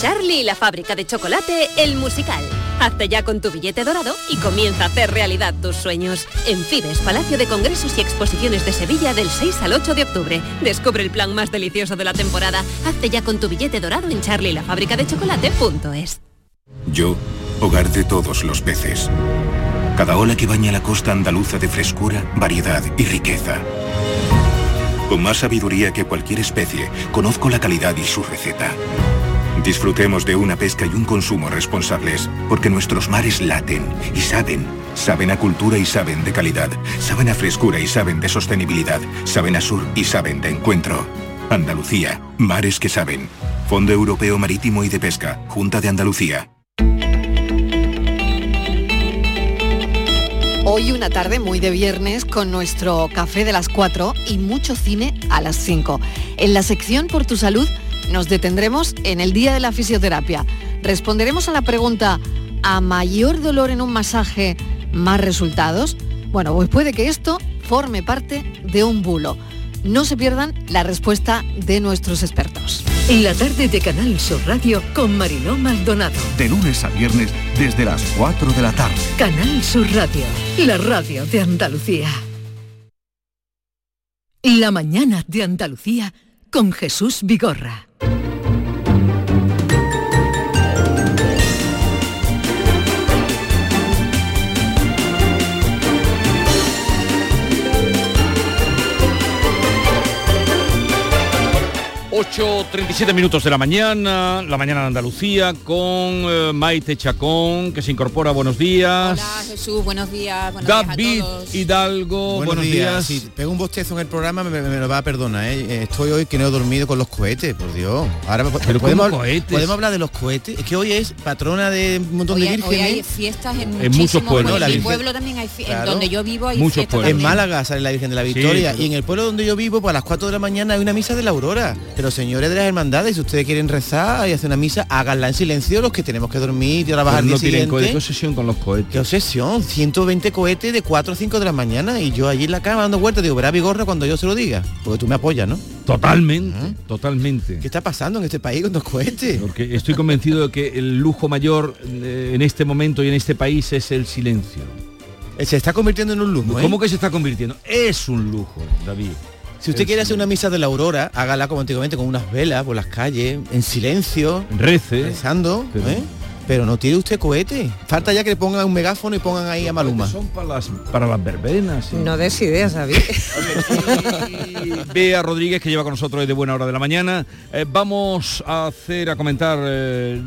Charlie y la fábrica de chocolate, el musical. Hazte ya con tu billete dorado y comienza a hacer realidad tus sueños. En Fibes, Palacio de Congresos y Exposiciones de Sevilla del 6 al 8 de octubre. Descubre el plan más delicioso de la temporada. Hazte ya con tu billete dorado en charlie de. Yo, hogar de todos los peces. Cada ola que baña la costa andaluza de frescura, variedad y riqueza. Con más sabiduría que cualquier especie, conozco la calidad y su receta. Disfrutemos de una pesca y un consumo responsables, porque nuestros mares laten y saben. Saben a cultura y saben de calidad. Saben a frescura y saben de sostenibilidad. Saben a sur y saben de encuentro. Andalucía, mares que saben. Fondo Europeo Marítimo y de Pesca, Junta de Andalucía. Hoy una tarde muy de viernes con nuestro café de las 4 y mucho cine a las 5. En la sección Por tu salud nos detendremos en el día de la fisioterapia. Responderemos a la pregunta, ¿a mayor dolor en un masaje, más resultados? Bueno, pues puede que esto forme parte de un bulo. No se pierdan la respuesta de nuestros expertos. En la tarde de Canal Sur Radio con Mariló Maldonado. De lunes a viernes desde las 4 de la tarde. Canal Sur Radio, la radio de Andalucía. La mañana de Andalucía con Jesús Vigorra. ...8.37 minutos de la mañana, la mañana de Andalucía, con eh, Maite Chacón, que se incorpora. Buenos días. Hola Jesús, buenos días. Buenos David días a todos. Hidalgo, buenos, días. Si pego un bostezo en el programa me, me lo va a perdonar. ¿eh? Estoy hoy que no he dormido con los cohetes, por Dios. Ahora Pero podemos, ¿cómo cohetes? podemos hablar de los cohetes. Es que hoy es patrona de un montón Hoy, de vírgenes. hoy hay fiestas en, muchos pueblos. En mi pueblo también hay fiestas. Claro. Donde yo vivo hay Muchos fiestas pueblos. En. Málaga sale la Virgen de la Sí, Victoria pero- y en el pueblo donde yo vivo, pues a las 4 de la mañana hay una misa de la aurora. Pero señores de las hermandades, si ustedes quieren rezar y hacer una misa, háganla en silencio los que tenemos que dormir y trabajar al no tienen cohetes. ¿Qué obsesión con los cohetes? Qué obsesión, 120 cohetes de 4 o 5 de la mañana y yo allí en la cama dando vueltas, digo, verá Vigorra cuando yo se lo diga, porque tú me apoyas, ¿no? Totalmente, totalmente. ¿Qué está pasando en este país con los cohetes? Porque estoy convencido de que el lujo mayor eh, en este momento y en este país es el silencio. Se está convirtiendo en un lujo, ¿eh? ¿Cómo que se está convirtiendo? Es un lujo, David. Si usted quiere hacer una misa de la aurora, hágala como antiguamente con unas velas por las calles, en silencio, Rece. rezando, Pero- ¿eh? Pero no tiene usted cohete. Falta ya que le pongan un megáfono y pongan ahí a Maluma. Son para las, para las verbenas. sí. No des ideas, David. Bea Rodríguez, que lleva con nosotros desde buena hora de la mañana. Eh, vamos a hacer, a comentar eh,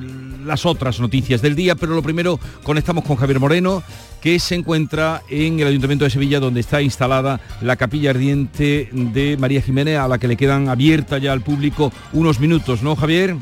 las otras noticias del día, pero lo primero conectamos con Javier Moreno, que se encuentra en el Ayuntamiento de Sevilla, donde está instalada la capilla ardiente de María Jiménez, a la que le quedan abierta ya al público unos minutos, ¿no, Javier?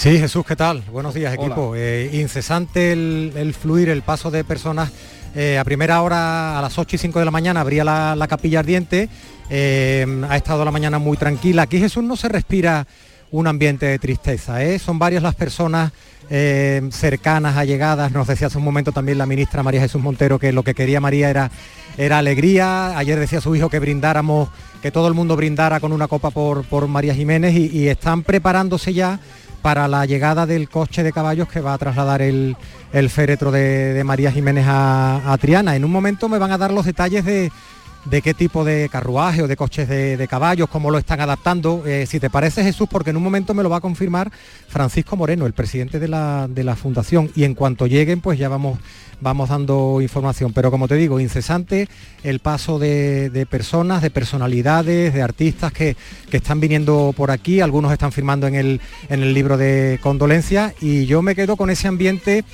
Sí, Jesús, ¿qué tal? Buenos días, equipo. Eh, incesante el, el fluir, el paso de personas. Eh, a primera hora, a las 8 y 5 de la mañana, abría la, la capilla ardiente. Eh, ha estado la mañana muy tranquila. Aquí Jesús no se respira un ambiente de tristeza. ¿eh? Son varias las personas eh, cercanas, allegadas. Nos decía hace un momento también la ministra María Jesús Montero que lo que quería María era, era alegría. Ayer decía su hijo que brindáramos, que todo el mundo brindara con una copa por, por María Jiménez y, y están preparándose ya para la llegada del coche de caballos que va a trasladar el, el féretro de, de María Jiménez a, a Triana. En un momento me van a dar los detalles de, de qué tipo de carruaje o de coches de, caballos, cómo lo están adaptando. Eh, si te parece Jesús, porque en un momento me lo va a confirmar Francisco Moreno, el presidente de la, de la fundación, y en cuanto lleguen, pues ya vamos, vamos dando información. Pero como te digo, incesante el paso de, de personas, de personalidades, de artistas que, que están viniendo por aquí, algunos están firmando en el, en el libro de condolencias, y yo me quedo con ese ambiente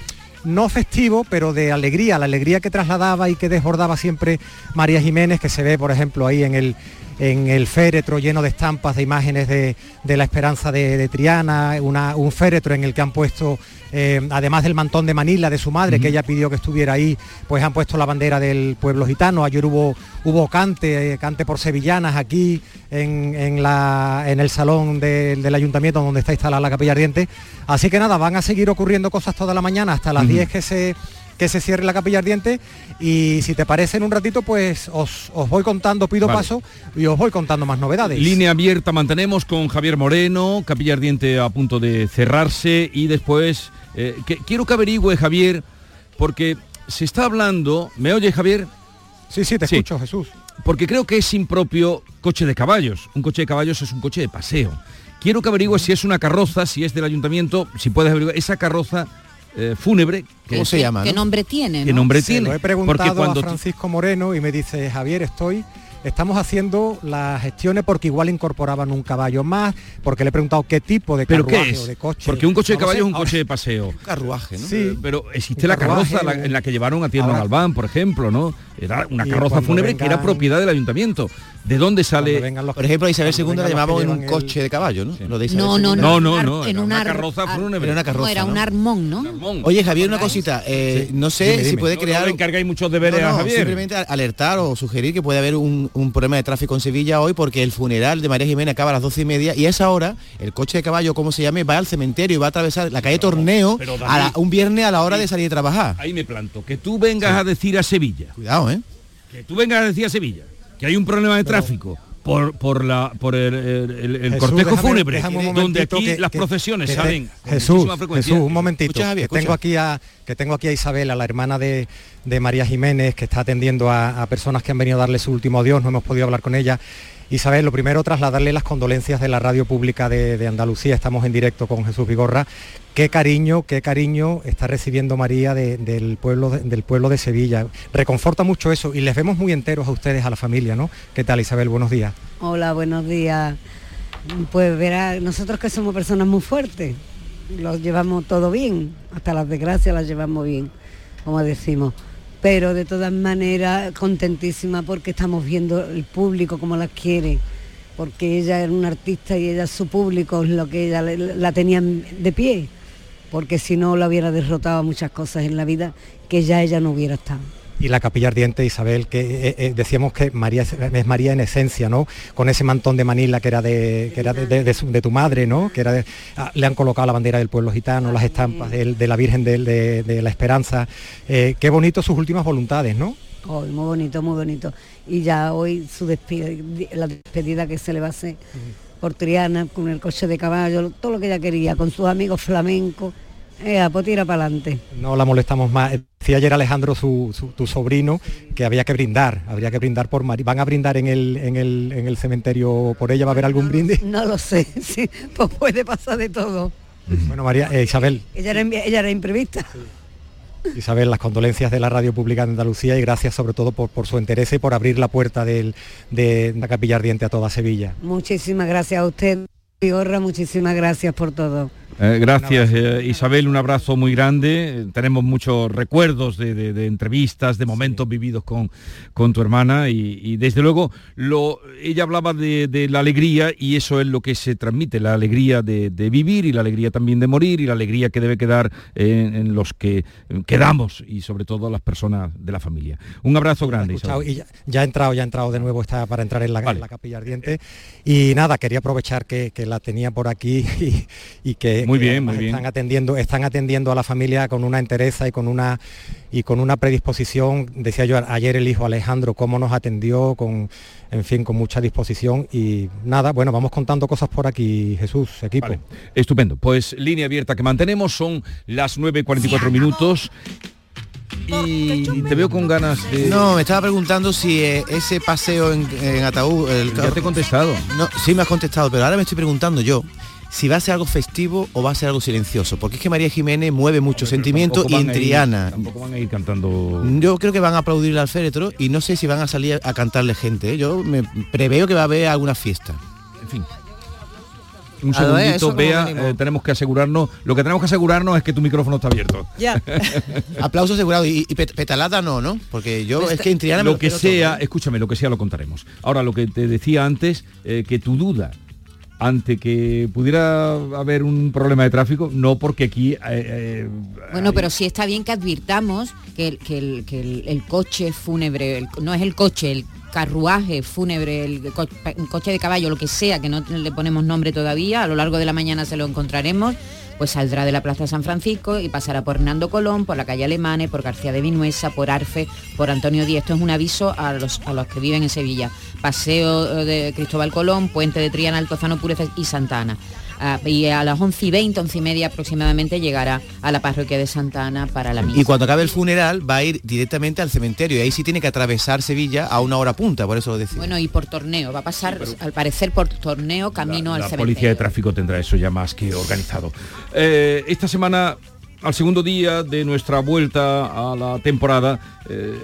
no festivo, pero de alegría, la alegría que trasladaba y que desbordaba siempre María Jiménez, que se ve, por ejemplo, ahí en el, en el féretro lleno de estampas, de imágenes de, de la esperanza de, de Triana, una- un féretro en el que han puesto, eh, además del mantón de Manila de su madre, que ella pidió que estuviera ahí, pues han puesto la bandera del pueblo gitano. Ayer hubo, hubo cante, eh, cante por sevillanas aquí en, en la, en el salón de- del ayuntamiento donde está instalada la capilla ardiente. Así que nada, van a seguir ocurriendo cosas toda la mañana hasta las Ujú. 10 que se que se cierre la capilla ardiente y si te parece en un ratito pues os, os voy contando, pido Vale. paso y os voy contando más novedades. Línea abierta mantenemos con Javier Moreno, Capilla Ardiente a punto de cerrarse y después eh, que, quiero que averigüe Javier porque se está hablando, ¿me oye Javier? Sí, sí, te escucho Jesús. Porque creo que es impropio coche de caballos. Un coche de caballos es un coche de paseo. Quiero que averigüe si es una carroza, si es del ayuntamiento, si puedes averiguar esa carroza eh, fúnebre. que- ¿Qué nombre tiene? ¿Qué no? nombre Se tiene? lo he preguntado Porque cuando a Francisco Moreno y me dice, Javier, estoy, estamos haciendo las gestiones porque igual incorporaban un caballo más, porque le he preguntado qué tipo de ¿Pero carruaje qué o es? de coche. Porque un coche de No lo caballo sé. es un coche de paseo. carruaje, ¿no? Sí. Pero existe Un la carroza la- en la que llevaron a Tierno Galván, por ejemplo, ¿no? Era una carroza fúnebre que era propiedad del ayuntamiento. ¿De dónde sale? Por ejemplo, a Isabel II la llamaban en un el- coche de caballo, ¿no? Lo de Isabel No, no, no. No, no, no, En una ar- carroza ar- fúnebre. Era una No, carroza, era un ¿no? armón, ¿no? Oye, Javier, una cosita. eh, No sé Dime, si puede No, no crear... le encargáis muchos deberes No, a no, Javier. Simplemente alertar o sugerir que puede haber un, un problema de tráfico en Sevilla hoy porque el funeral de María Jiménez acaba a las doce y media y a esa hora el coche de caballo, como se llame, va al cementerio y va a atravesar la calle Torneo pero, a la- un viernes a la hora de salir a trabajar. Ahí me planto. Que tú vengas a decir a Sevilla, Cuidado, ¿eh? que tú vengas a decir a Sevilla que hay un problema de tráfico por, por, la, por el, el- el- el Jesús, cortejo déjame- fúnebre, déjame donde aquí que- las que- procesiones que salen Jesús. Jesús, un momentito. Escucha, Javier, que tengo aquí a que tengo aquí a Isabel, a la hermana de, de María Jiménez, que está atendiendo a, a personas que han venido a darle su último adiós, no hemos podido hablar con ella. Isabel, lo primero trasladarle las condolencias de la radio pública de, Andalucía, estamos en directo con Jesús Vigorra. Qué cariño, qué cariño está recibiendo María de- del, pueblo de, del pueblo de Sevilla. Reconforta mucho eso y les vemos muy enteros a ustedes, a la familia, ¿no? ¿Qué tal Isabel? Buenos días. Hola, buenos días. Pues verá, nosotros que somos personas muy fuertes, los llevamos todo bien, hasta las desgracias las llevamos bien, como decimos. Pero de todas maneras, contentísima porque estamos viendo el público como las quiere, porque ella era una artista y ella su público es lo que ella la tenía de pie, porque si no la hubiera derrotado muchas cosas en la vida que ya ella no hubiera estado. Y la capilla ardiente Isabel que eh, eh, decíamos que María es, es María en esencia no con ese mantón de Manila que era de que era de, de- de su- de tu madre no que era de- ah, le han colocado la bandera del pueblo gitano las estampas de, la Virgen de, de la Esperanza. Eh, qué bonito sus últimas voluntades no Hoy, muy bonito, muy bonito. Y ya hoy su despedida, la despedida que se le va a hacer por Triana, con el coche de caballo, todo lo que ella quería, con sus amigos flamencos. Eh, pues tira para adelante. no la molestamos más decía ayer Alejandro su, su- tu sobrino que había que brindar habría que brindar por María van a brindar en el en el en el cementerio por ella va a haber algún brindis No lo sé, sí, pues puede pasar de todo. bueno María eh, Isabel Ella era, ella era imprevista. Isabel, las condolencias de la Radio Pública de Andalucía y gracias sobre todo por, por su interés y por abrir la puerta del- de la capilla ardiente a toda Sevilla. Muchísimas gracias a usted, Vigorra, muchísimas gracias por todo. Eh, gracias eh, Isabel, un abrazo muy grande. Tenemos muchos recuerdos de, de- de entrevistas, de momentos vividos con, con tu hermana y, y desde luego lo, ella hablaba de, de la alegría y eso es lo que se transmite, la alegría de, vivir y la alegría también de morir y la alegría que debe quedar en, en los que quedamos y sobre todo las personas de la familia. Un abrazo grande Isabel. y ya, ya ha entrado, ya ha entrado de nuevo está para entrar en la, en la capilla ardiente. Y nada, quería aprovechar que, que la tenía por aquí y, y que, Muy que bien, muy bien. están atendiendo, están atendiendo a la familia con una entereza y con una y con una predisposición. Decía yo ayer el hijo Alejandro cómo nos atendió con en fin, con mucha disposición y nada, bueno, vamos contando cosas por aquí, Jesús, equipo. Estupendo. Pues línea abierta que mantenemos, son las 9.44 minutos. Y te veo con ganas de... No, me estaba preguntando si eh, ese paseo en, en ataúd... El, Ya te he contestado. No, sí me has contestado, pero ahora me estoy preguntando yo si va a ser algo festivo o va a ser algo silencioso, porque es que María Jiménez mueve mucho sentimiento y van en a ir- Triana. Tampoco van a ir cantando... Yo creo que van a aplaudirle al féretro y no sé si van a salir a cantarle gente. ¿eh? Yo me preveo que va a haber alguna fiesta. En fin. Un segundito, eh, vea, mínimo. eh, tenemos que asegurarnos, lo que tenemos que asegurarnos es que tu micrófono está abierto. Ya. Aplauso asegurado y, y pet- petalada no, ¿no? Porque yo es que en Triana me lo que sea, todo, ¿eh? escúchame, lo que sea lo contaremos. Ahora, lo que te decía antes, eh, que tu duda ante que pudiera haber un problema de tráfico, no porque aquí... eh, eh, Bueno, pero sí está bien que advirtamos que el, que el, que el- el coche fúnebre, no es el coche, el carruaje fúnebre, el coche de caballo, lo que sea, que no le ponemos nombre todavía, a lo largo de la mañana se lo encontraremos, pues saldrá de la Plaza San Francisco y pasará por Hernando Colón, por la calle Alemane, por García de Vinuesa, por Arfe, por Antonio Díez. Esto es un aviso a los, a los que viven en Sevilla. Paseo eh, de Cristóbal Colón, Puente de Triana, Altozano Pureza y Santa Ah, y a las 11 y 20, 11 y media aproximadamente llegará a la parroquia de Santa Ana para la misa. Y cuando acabe el funeral va a ir directamente al cementerio y ahí sí tiene que atravesar Sevilla a una hora punta, por eso lo decía. Bueno, y por torneo, va a pasar al parecer por torneo camino al la cementerio. policía de tráfico tendrá eso ya más que organizado. Eh, esta semana, al segundo día de nuestra vuelta a la temporada, eh,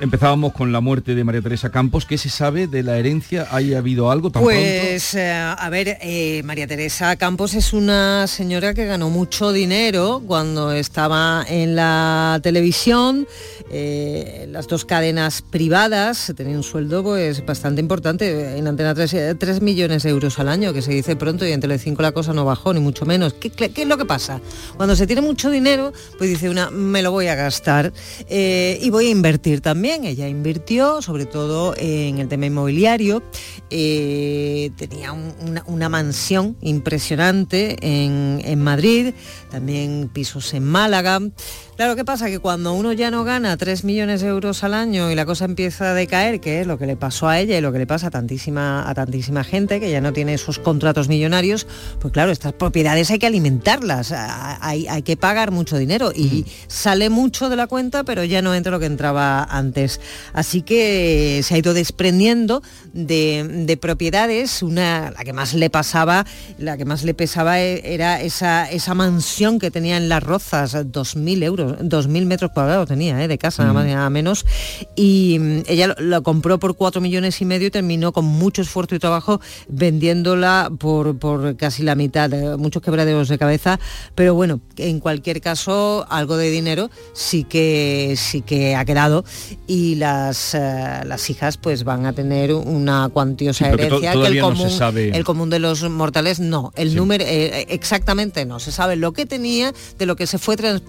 empezábamos con la muerte de María Teresa Campos. ¿Qué se sabe de la herencia? ¿Hay habido algo tan pronto? Pues, eh, a ver, eh, María Teresa Campos es una señora que ganó mucho dinero cuando estaba en la televisión, eh, las dos cadenas privadas, tenía un sueldo pues bastante importante, en Antena 3, 3 millones de euros al año, que se dice pronto, y en Telecinco la cosa no bajó, ni mucho menos. ¿Qué, qué- qué es lo que pasa? Cuando se tiene mucho dinero, pues dice una, me lo voy a gastar eh, y voy a invertir también. Ella invirtió, sobre todo en el tema inmobiliario, eh, tenía un- una, una mansión impresionante en, en Madrid, también pisos en Málaga. Claro, ¿qué pasa? Que cuando uno ya no gana 3 millones de euros al año y la cosa empieza a decaer, que es lo que le pasó a ella y lo que le pasa a tantísima, a tantísima gente que ya no tiene esos contratos millonarios, pues claro, estas propiedades hay que alimentarlas, hay, hay que pagar mucho dinero y sale mucho de la cuenta, pero ya no entra lo que entraba antes. Así que se ha ido desprendiendo de, de propiedades, una, la que más le pasaba, la que más le pesaba e- era esa, esa mansión que tenía en Las Rozas, 2.000 euros, 2.000 metros cuadrados tenía, ¿eh? de casa, nada más y nada menos, y mm, ella lo, compró por 4 millones y medio y terminó con mucho esfuerzo y trabajo vendiéndola por, por casi la mitad, eh, muchos quebraderos de cabeza, pero bueno, en cualquier caso, algo de dinero sí que sí que ha quedado y las, eh, las hijas pues van a tener una cuantiosa Sí, pero que to- herencia que el todavía no se común, sabe. el común de los mortales no, el número eh, exactamente no, se sabe lo que tenía, de lo que se fue trans-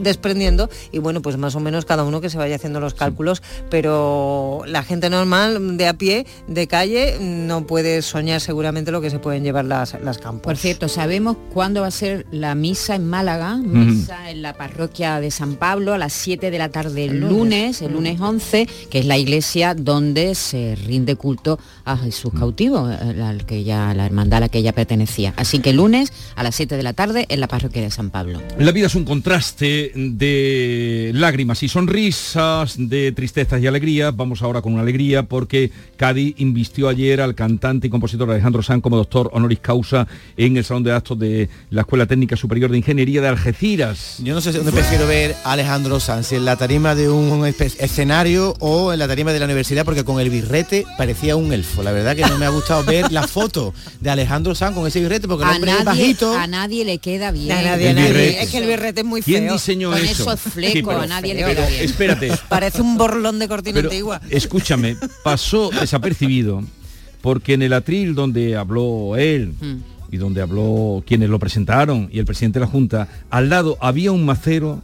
desprendiendo y bueno, pues más o menos cada uno que se vaya haciendo los cálculos, pero la gente normal de a pie, de calle, no puede soñar seguramente lo que se pueden llevar las, las campos. Por cierto, ¿sabemos cuándo va a ser la misa en Málaga? Misa en la parroquia de San Pablo a las 7 de la tarde el lunes, el lunes 11, que es la iglesia donde se rinde culto a Jesús cautivo, eh, al que ella, la hermandad a la que ella pertenecía. Así que lunes a las 7 de la tarde en la parroquia de San Pablo. La vida es un contraste de lágrimas y sonrisas, de tristezas y alegrías. Vamos ahora con una alegría porque Cádiz invistió ayer al cantante y compositor Alejandro Sanz como doctor honoris causa en el Salón de Actos de la Escuela Técnica Superior de Ingeniería de Algeciras. Yo no sé dónde prefiero ver a Alejandro Sanz, si en la tarima de un escenario o en la tarima de la universidad, porque con el birrete parecía un elfo. La verdad que no me ha gustado ver la foto de Alejandro Sanz con ese birrete, porque el A hombre es nadie, bajito. a nadie le queda bien. A nadie, a. Es que el birrete es muy feo. ¿Quién diseñó Con eso? esos flecos, Sí, pero- a nadie le queda bien. Espérate. Parece un borlón de cortina Pero, antigua. escúchame, pasó desapercibido porque en el atril donde habló él Mm. y donde habló quienes lo presentaron y el presidente de la Junta, al lado había un macero.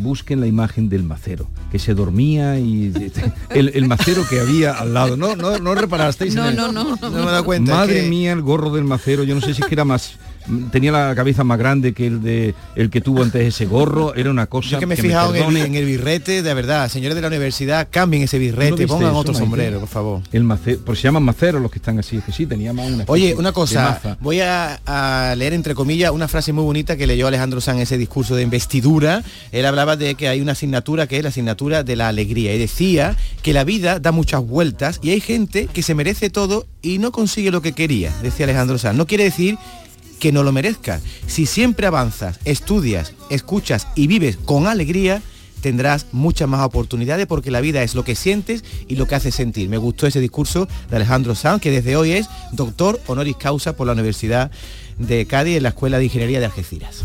Busquen la imagen del macero, que se dormía y el, el macero que había al lado. No, no, no reparasteis. en No, no, no, no. No me he dado cuenta. Madre que- mía, el gorro del macero, yo no sé si es que era más tenía la cabeza más grande que el de el que tuvo antes ese gorro, era una cosa Yo que me he fijado en el, en el birrete, de verdad, señores de la universidad, cambien ese ¿No birrete, pongan eso, otro sombrero, por favor. El macero, por se llaman maceros los que están así, es que sí, tenía más una Oye, una cosa, voy a, a leer entre comillas una frase muy bonita que leyó Alejandro Sanz en ese discurso de investidura. Él hablaba de que hay una asignatura que es la asignatura de la alegría y decía que la vida da muchas vueltas y hay gente que se merece todo y no consigue lo que quería, decía Alejandro Sanz. No quiere decir que no lo merezca. Si siempre avanzas, estudias, escuchas y vives con alegría, tendrás muchas más oportunidades porque la vida es lo que sientes y lo que hace sentir. Me gustó ese discurso de Alejandro Sanz, que desde hoy es doctor honoris causa por la Universidad de Cádiz en la Escuela de Ingeniería de Algeciras.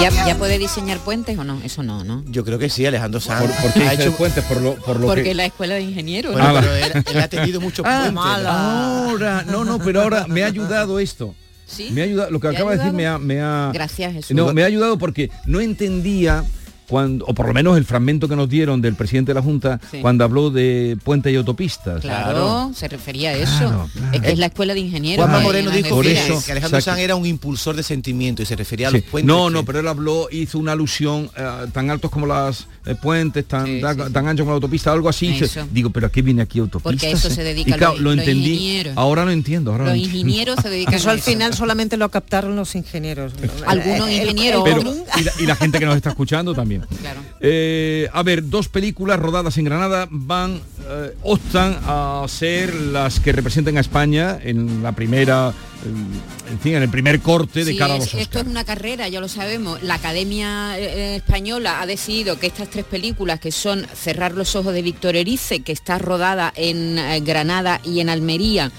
¿Ya, ya puede diseñar puentes o no? Eso no, ¿no? Yo creo que sí, Alejandro Sanz. ¿Por, por qué ha hecho puentes? Por lo, por lo Porque que... la escuela de ingenieros. Bueno, Ah, pero va. él, él ha tenido muchos Ah, puentes. Ahora, no, no, pero ahora me ha ayudado esto. ¿Sí? Me ha ayudado, lo que ¿Te ha acaba de decir me ha, me ha- Gracias, Jesús. No, me ha ayudado porque no entendía cuando, o por lo menos el fragmento que nos dieron del presidente de la Junta Sí. cuando habló de puentes y autopistas. Claro, se refería a eso. Claro, claro. Es que es la escuela de ingenieros. Juanma Moreno de dijo Por que, que Alejandro. Sanz era un impulsor de sentimiento y se refería a los puentes. No, que- no, pero él habló, hizo una alusión eh, tan altos como las eh, puentes, tan, Sí, tan, sí, sí. tan anchos como la autopista, algo así. Eso. Dice, Digo, pero ¿a qué viene aquí autopista? Porque a eso se dedican y lo los entendí. ingenieros. Ahora lo entiendo. Ahora Los lo entiendo. ingenieros se dedican Eso a al eso. final solamente lo captaron los ingenieros. Algunos ingenieros, el Pero- común- y, la, y la gente que nos está escuchando también. Claro. Eh, a ver, dos películas rodadas en Granada van, eh, optan a ser las que representen a España en la primera, eh, en fin, en el primer corte de Sí, cara a los esto es una carrera, ya lo sabemos. La Academia eh, Española ha decidido que estas tres películas, que son Cerrar los ojos de Víctor Erice, que está rodada en eh, Granada y en Almería,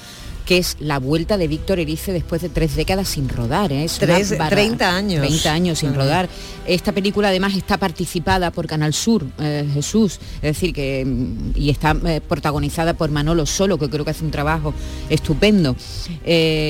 que es la vuelta de Víctor Erice después de tres décadas sin rodar. ¿eh? Es una Tres- barra- 30 años. 30 años sin rodar. Esta película además está participada por Canal Sur, eh, Jesús, es decir, que mm, y está eh, protagonizada por Manolo Solo, que creo que hace un trabajo estupendo.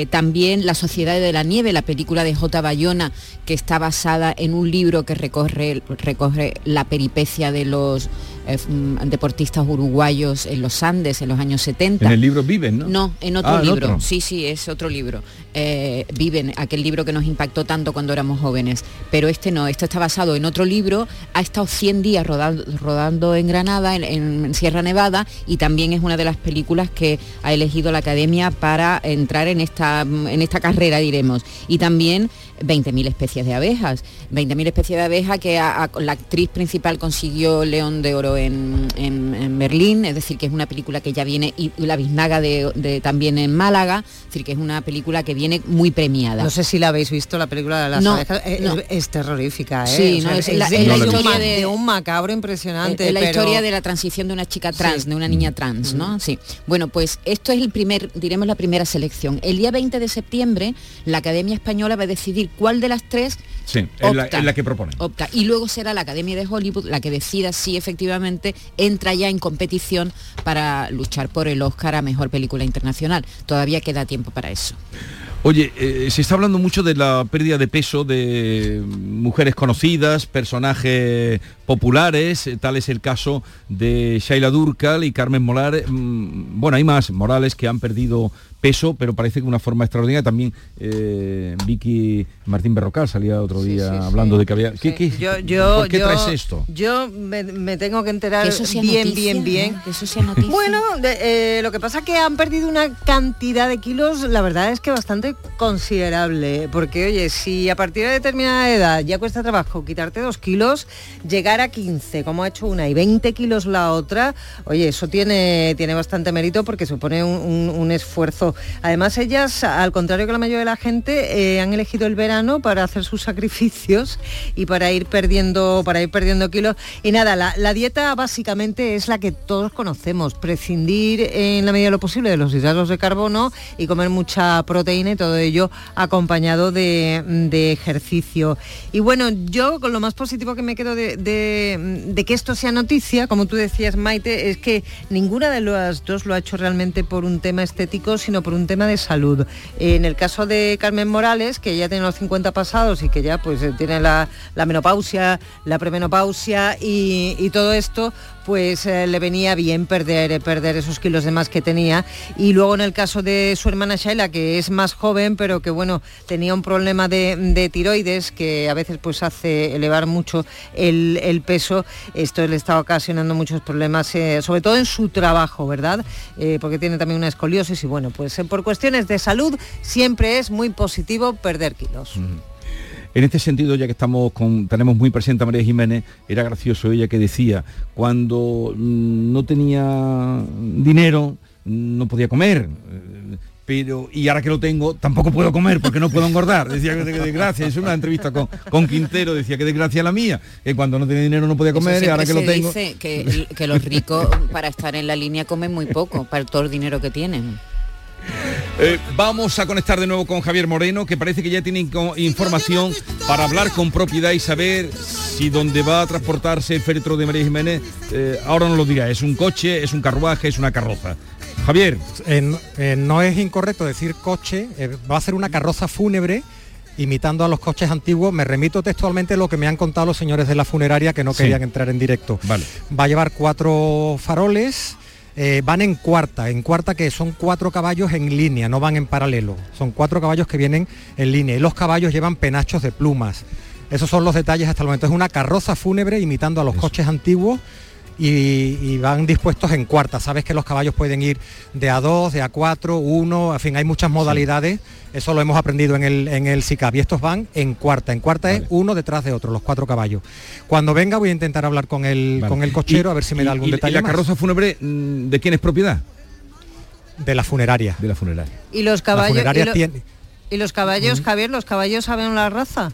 También La Sociedad de la Nieve, la película de J. Bayona, que está basada en un libro que recorre, recorre la peripecia de los eh, mm, deportistas uruguayos en los Andes en los años 70. En el libro Viven, ¿no? No, en otro Ah, libro. otro. Sí, sí, es otro libro. Eh, Viven, aquel libro que nos impactó tanto cuando éramos jóvenes. Pero este no, este está basado en otro libro. Ha estado 100 días rodando, en Granada, en, Sierra Nevada, y también es una de las películas que ha elegido la Academia para entrar en esta, en esta carrera, diremos. Y también 20.000 especies de abejas. 20.000 especies de abejas que la actriz principal consiguió León de Oro en, en- en Berlín, es decir, que es una película que ya viene, y La Biznaga de, de- también en Málaga, es decir, que es una película que viene muy premiada. No sé si la habéis visto, la película de las No, abejas. No. Es, es terrorífica, ¿eh? Sí, no, es la- es la de un historia de- de un macabro impresionante. Es la pero- historia de la transición de una chica trans, Sí. de una niña trans, ¿no? Sí. Bueno, pues esto es el primer, diremos la primera selección. El día 20 de septiembre, la Academia Española va a decidir cuál de las tres Sí, es la, opta. es la que propone. opta. Y luego será la Academia de Hollywood la que decida si efectivamente entra ya en competición para luchar por el Oscar a Mejor Película Internacional. Todavía queda tiempo para eso. Oye, eh, se está hablando mucho de la pérdida de peso de mujeres conocidas, personajes populares, eh, tal es el caso de Shaila Durcal y Carmen Morales, mm, bueno, hay más Morales que han perdido peso, pero parece que una forma extraordinaria. También eh, Vicky Martín Berrocal salía otro día hablando de que había... ¿Qué, qué- Yo, yo, ¿Por qué yo- traes esto? Yo me, me tengo que enterar Que eso sea bien, noticia, bien, ¿no? bien. Sea noticia. Bueno, de- eh, lo que pasa es que han perdido una cantidad de kilos, la verdad es que bastante considerable, porque oye, si a partir de determinada edad ya cuesta trabajo quitarte dos kilos, llegar a 15, como ha hecho una, y 20 kilos la otra, oye, eso tiene, tiene bastante mérito porque supone un, un- un esfuerzo. Además, ellas, al contrario que la mayoría de la gente, eh, han elegido el verano para hacer sus sacrificios y para ir perdiendo, para ir perdiendo kilos. Y nada, la, dieta básicamente es la que todos conocemos, prescindir en la medida de lo posible de los hidratos de carbono y comer mucha proteína y todo ello acompañado de, ejercicio. Y bueno, yo con lo más positivo que me quedo de, de- de que esto sea noticia, como tú decías, Maite, es que ninguna de las dos lo ha hecho realmente por un tema estético, sino por un tema de salud. En el caso de Carmen Morales, que ya tiene los 50 pasados y que ya pues eh, tiene la, la menopausia, la premenopausia y, y todo esto, pues eh, le venía bien perder, perder esos kilos de más que tenía. Y luego en el caso de su hermana Shaila, que es más joven, pero que bueno, tenía un problema de, de tiroides que a veces pues hace elevar mucho el, peso. Esto le está ocasionando muchos problemas, eh, sobre todo en su trabajo, ¿verdad? Eh, porque tiene también una escoliosis y bueno, pues eh, por cuestiones de salud siempre es muy positivo perder kilos. En este sentido, ya que estamos con, tenemos muy presente a María Jiménez, era gracioso ella que decía, cuando mm, no tenía dinero, no podía comer. pero y ahora que lo tengo tampoco puedo comer porque no puedo engordar. Decía que desgracia, es una entrevista con, con Quintero, decía que desgracia la mía, que cuando no tenía dinero no podía comer y ahora que lo tengo. Dice que, que los ricos para estar en la línea comen muy poco, para todo el dinero que tienen. Eh, vamos a conectar de nuevo con Javier Moreno, que parece que ya tiene información para hablar con propiedad y saber si donde va a transportarse el féretro de María Jiménez, eh, ahora no lo dirá, es un coche, es un carruaje, es una carroza. Javier. Eh, no es incorrecto decir coche, va a ser una carroza fúnebre imitando a los coches antiguos, me remito textualmente a lo que me han contado los señores de la funeraria que no querían entrar en directo. Vale. Va a llevar cuatro faroles, eh, van en cuarta, en cuarta que son cuatro caballos en línea, no van en paralelo. Son cuatro caballos que vienen en línea y los caballos llevan penachos de plumas. Esos son los detalles hasta el momento. Es una carroza fúnebre imitando a los coches antiguos y, van dispuestos en cuarta. Sabes que los caballos pueden ir de A2, de A4, 1, en fin, hay muchas modalidades. Eso lo hemos aprendido en el, en el. Y estos van en cuarta. En cuarta es uno detrás de otro, los cuatro caballos. Cuando venga voy a intentar hablar con el, con el cochero a ver si me da algún detalle. ¿Y la carroza fúnebre mm, de quién es propiedad? De la funeraria. De la funeraria. ¿Y los caballos? y, los caballos, Javier, los caballos saben la raza?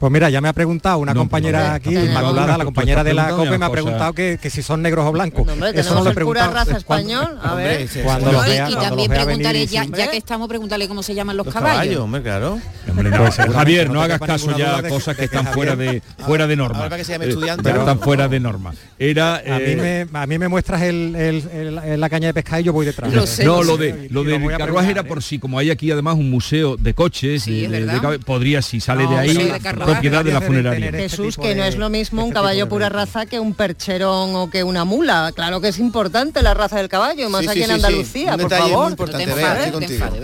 Pues mira, ya me ha preguntado una compañera aquí, Inmaculada, la compañera de la COPE, me ha preguntado que, si son negros o blancos. Eso no lo he preguntado. raza español, a ver. Cuando los y, también preguntaré, ya, ya, que estamos, preguntarle cómo se llaman los, caballos. hombre, claro. Pues Javier, no, hagas caso ya cosas que están fuera de fuera de norma. Ahora que se llame eh, estudiante. están fuera de norma. Era a mí eh, me a mí me muestras la caña de pesca y yo voy detrás. No, lo de lo del carruaje era por si como hay aquí además un museo de coches, podría si sale de ahí propiedad de la funeraria. Jesús, que no es lo mismo un caballo pura raza que un percherón o que una mula. Claro que es importante la raza del caballo, más aquí en Andalucía, por favor.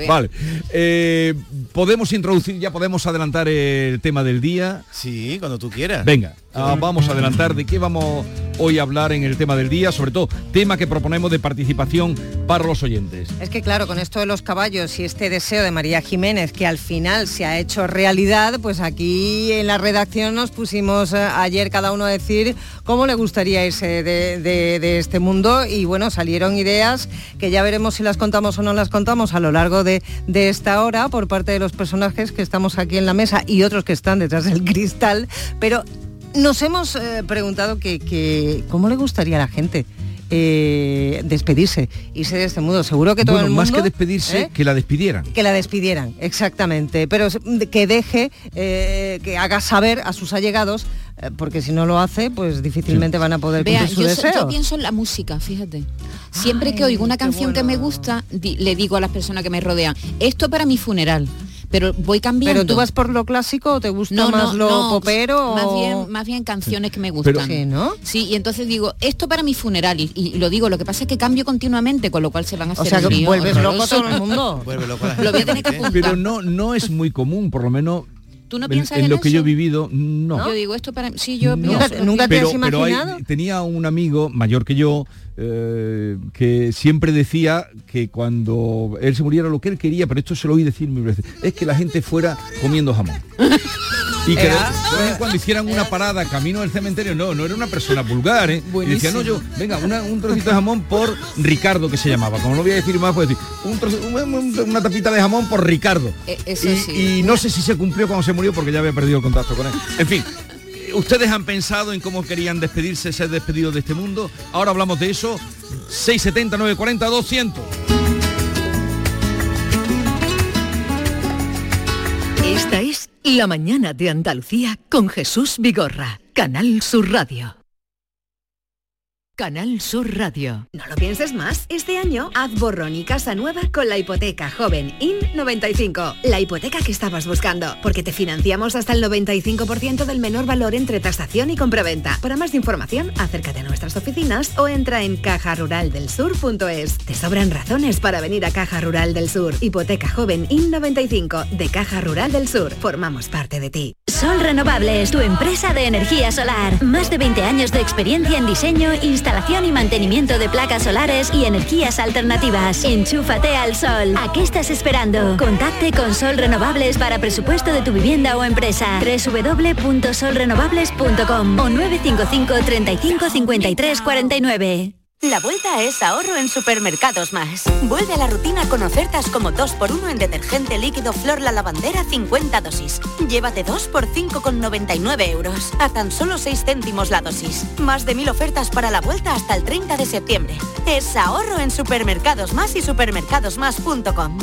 Vale. Eh, podemos introducir, ya podemos adelantar el tema del día. Sí, cuando tú quieras. Venga. Ah, vamos a adelantar de qué vamos hoy a hablar en el tema del día, sobre todo tema que proponemos de participación para los oyentes. Es que claro, con esto de los caballos y este deseo de María Jiménez que al final se ha hecho realidad, pues aquí en la redacción nos pusimos eh, ayer cada uno a decir cómo le gustaría irse de, este mundo y bueno, salieron ideas que ya veremos si las contamos o no las contamos a lo largo de, de esta hora por parte de los personajes que estamos aquí en la mesa y otros que están detrás del cristal, pero nos hemos eh, preguntado que, cómo le gustaría a la gente eh, despedirse, irse de este mundo. Seguro que todo el mundo... más que despedirse, ¿eh? que la despidieran. Que la despidieran, exactamente. Pero que deje, que haga saber a sus allegados, porque si no lo hace, pues difícilmente van a poder cumplir su deseo. yo pienso en la música, fíjate. Siempre que oigo una canción que me gusta, le digo a las personas que me rodean, esto para mi funeral pero voy cambiando. ¿Pero tú vas por lo clásico o te gusta más lo popero? Más bien, más bien canciones que me gustan. sí, ¿no? Sí, y entonces digo, esto para mi funeral, y, lo digo, lo que pasa es que cambio continuamente, con lo cual se van a hacer O sea, que vuelves loco todo el mundo. lo voy a tener que apuntar. Pero no, no es muy común, por lo menos ¿Tú no piensas en, en lo que yo he vivido, no. Yo digo esto para sí, yo ¿Nunca, ¿Nunca, te has imaginado? tenía un amigo mayor que yo eh, que siempre decía que cuando él se muriera lo que él quería, pero esto se lo oí decir mil veces, es que la gente fuera comiendo jamón. Y que cuando hicieran una parada camino del cementerio, no, no era una persona vulgar, ¿eh? Y decía, no, yo, venga, un trocito de jamón por Ricardo, que se llamaba. Como no voy a decir más, pues decir, una tapita de jamón por Ricardo. E, y, y no sé si se cumplió cuando se murió porque ya había perdido el contacto con él. En fin, ¿Ustedes han pensado en cómo querían despedirse, ser despedidos de este mundo? Ahora hablamos de eso. 670 940 200. Esta es La mañana de Andalucía con Jesús Vigorra, Canal Sur Radio. Canal Sur Radio. No lo pienses más. Este año haz borrón y casa nueva con la hipoteca joven IN95. La hipoteca que estabas buscando. Porque te financiamos hasta el 95% del menor valor entre tasación y compraventa. Para más información, acércate a nuestras oficinas o entra en cajaruraldelsur.es. Te sobran razones para venir a Caja Rural del Sur. Hipoteca joven IN95 de Caja Rural del Sur. Formamos parte de ti. Sol Renovables, tu empresa de energía solar. Más de 20 años de experiencia en diseño, instalación y mantenimiento de placas solares y energías alternativas. Enchúfate al sol. ¿A qué estás esperando? Contacte con Sol Renovables para presupuesto de tu vivienda o empresa. www.solrenovables.com o 955 35 53 49. La vuelta es ahorro en Supermercados Más. Vuelve a la rutina con ofertas como 2x1 en detergente líquido Flor La Lavandera 50 dosis. Llévate 2 por 5,99 euros. A tan solo 6 céntimos la dosis. Más de mil ofertas para la vuelta hasta el 30 de septiembre. Es ahorro en Supermercados Más y supermercadosmás.com.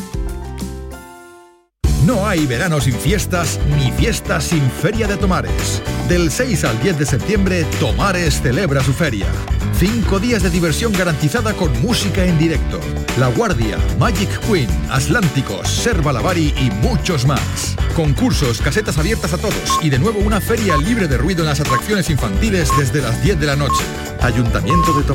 No hay verano sin fiestas ni fiestas sin Feria de Tomares. Del 6 al 10 de septiembre, Tomares celebra su feria. Cinco días de diversión garantizada con música en directo. La Guardia, Magic Queen, Atlánticos, Serva Lavari y muchos más. Concursos, casetas abiertas a todos y de nuevo una feria libre de ruido en las atracciones infantiles desde las 10 de la noche. Ayuntamiento de Tomares.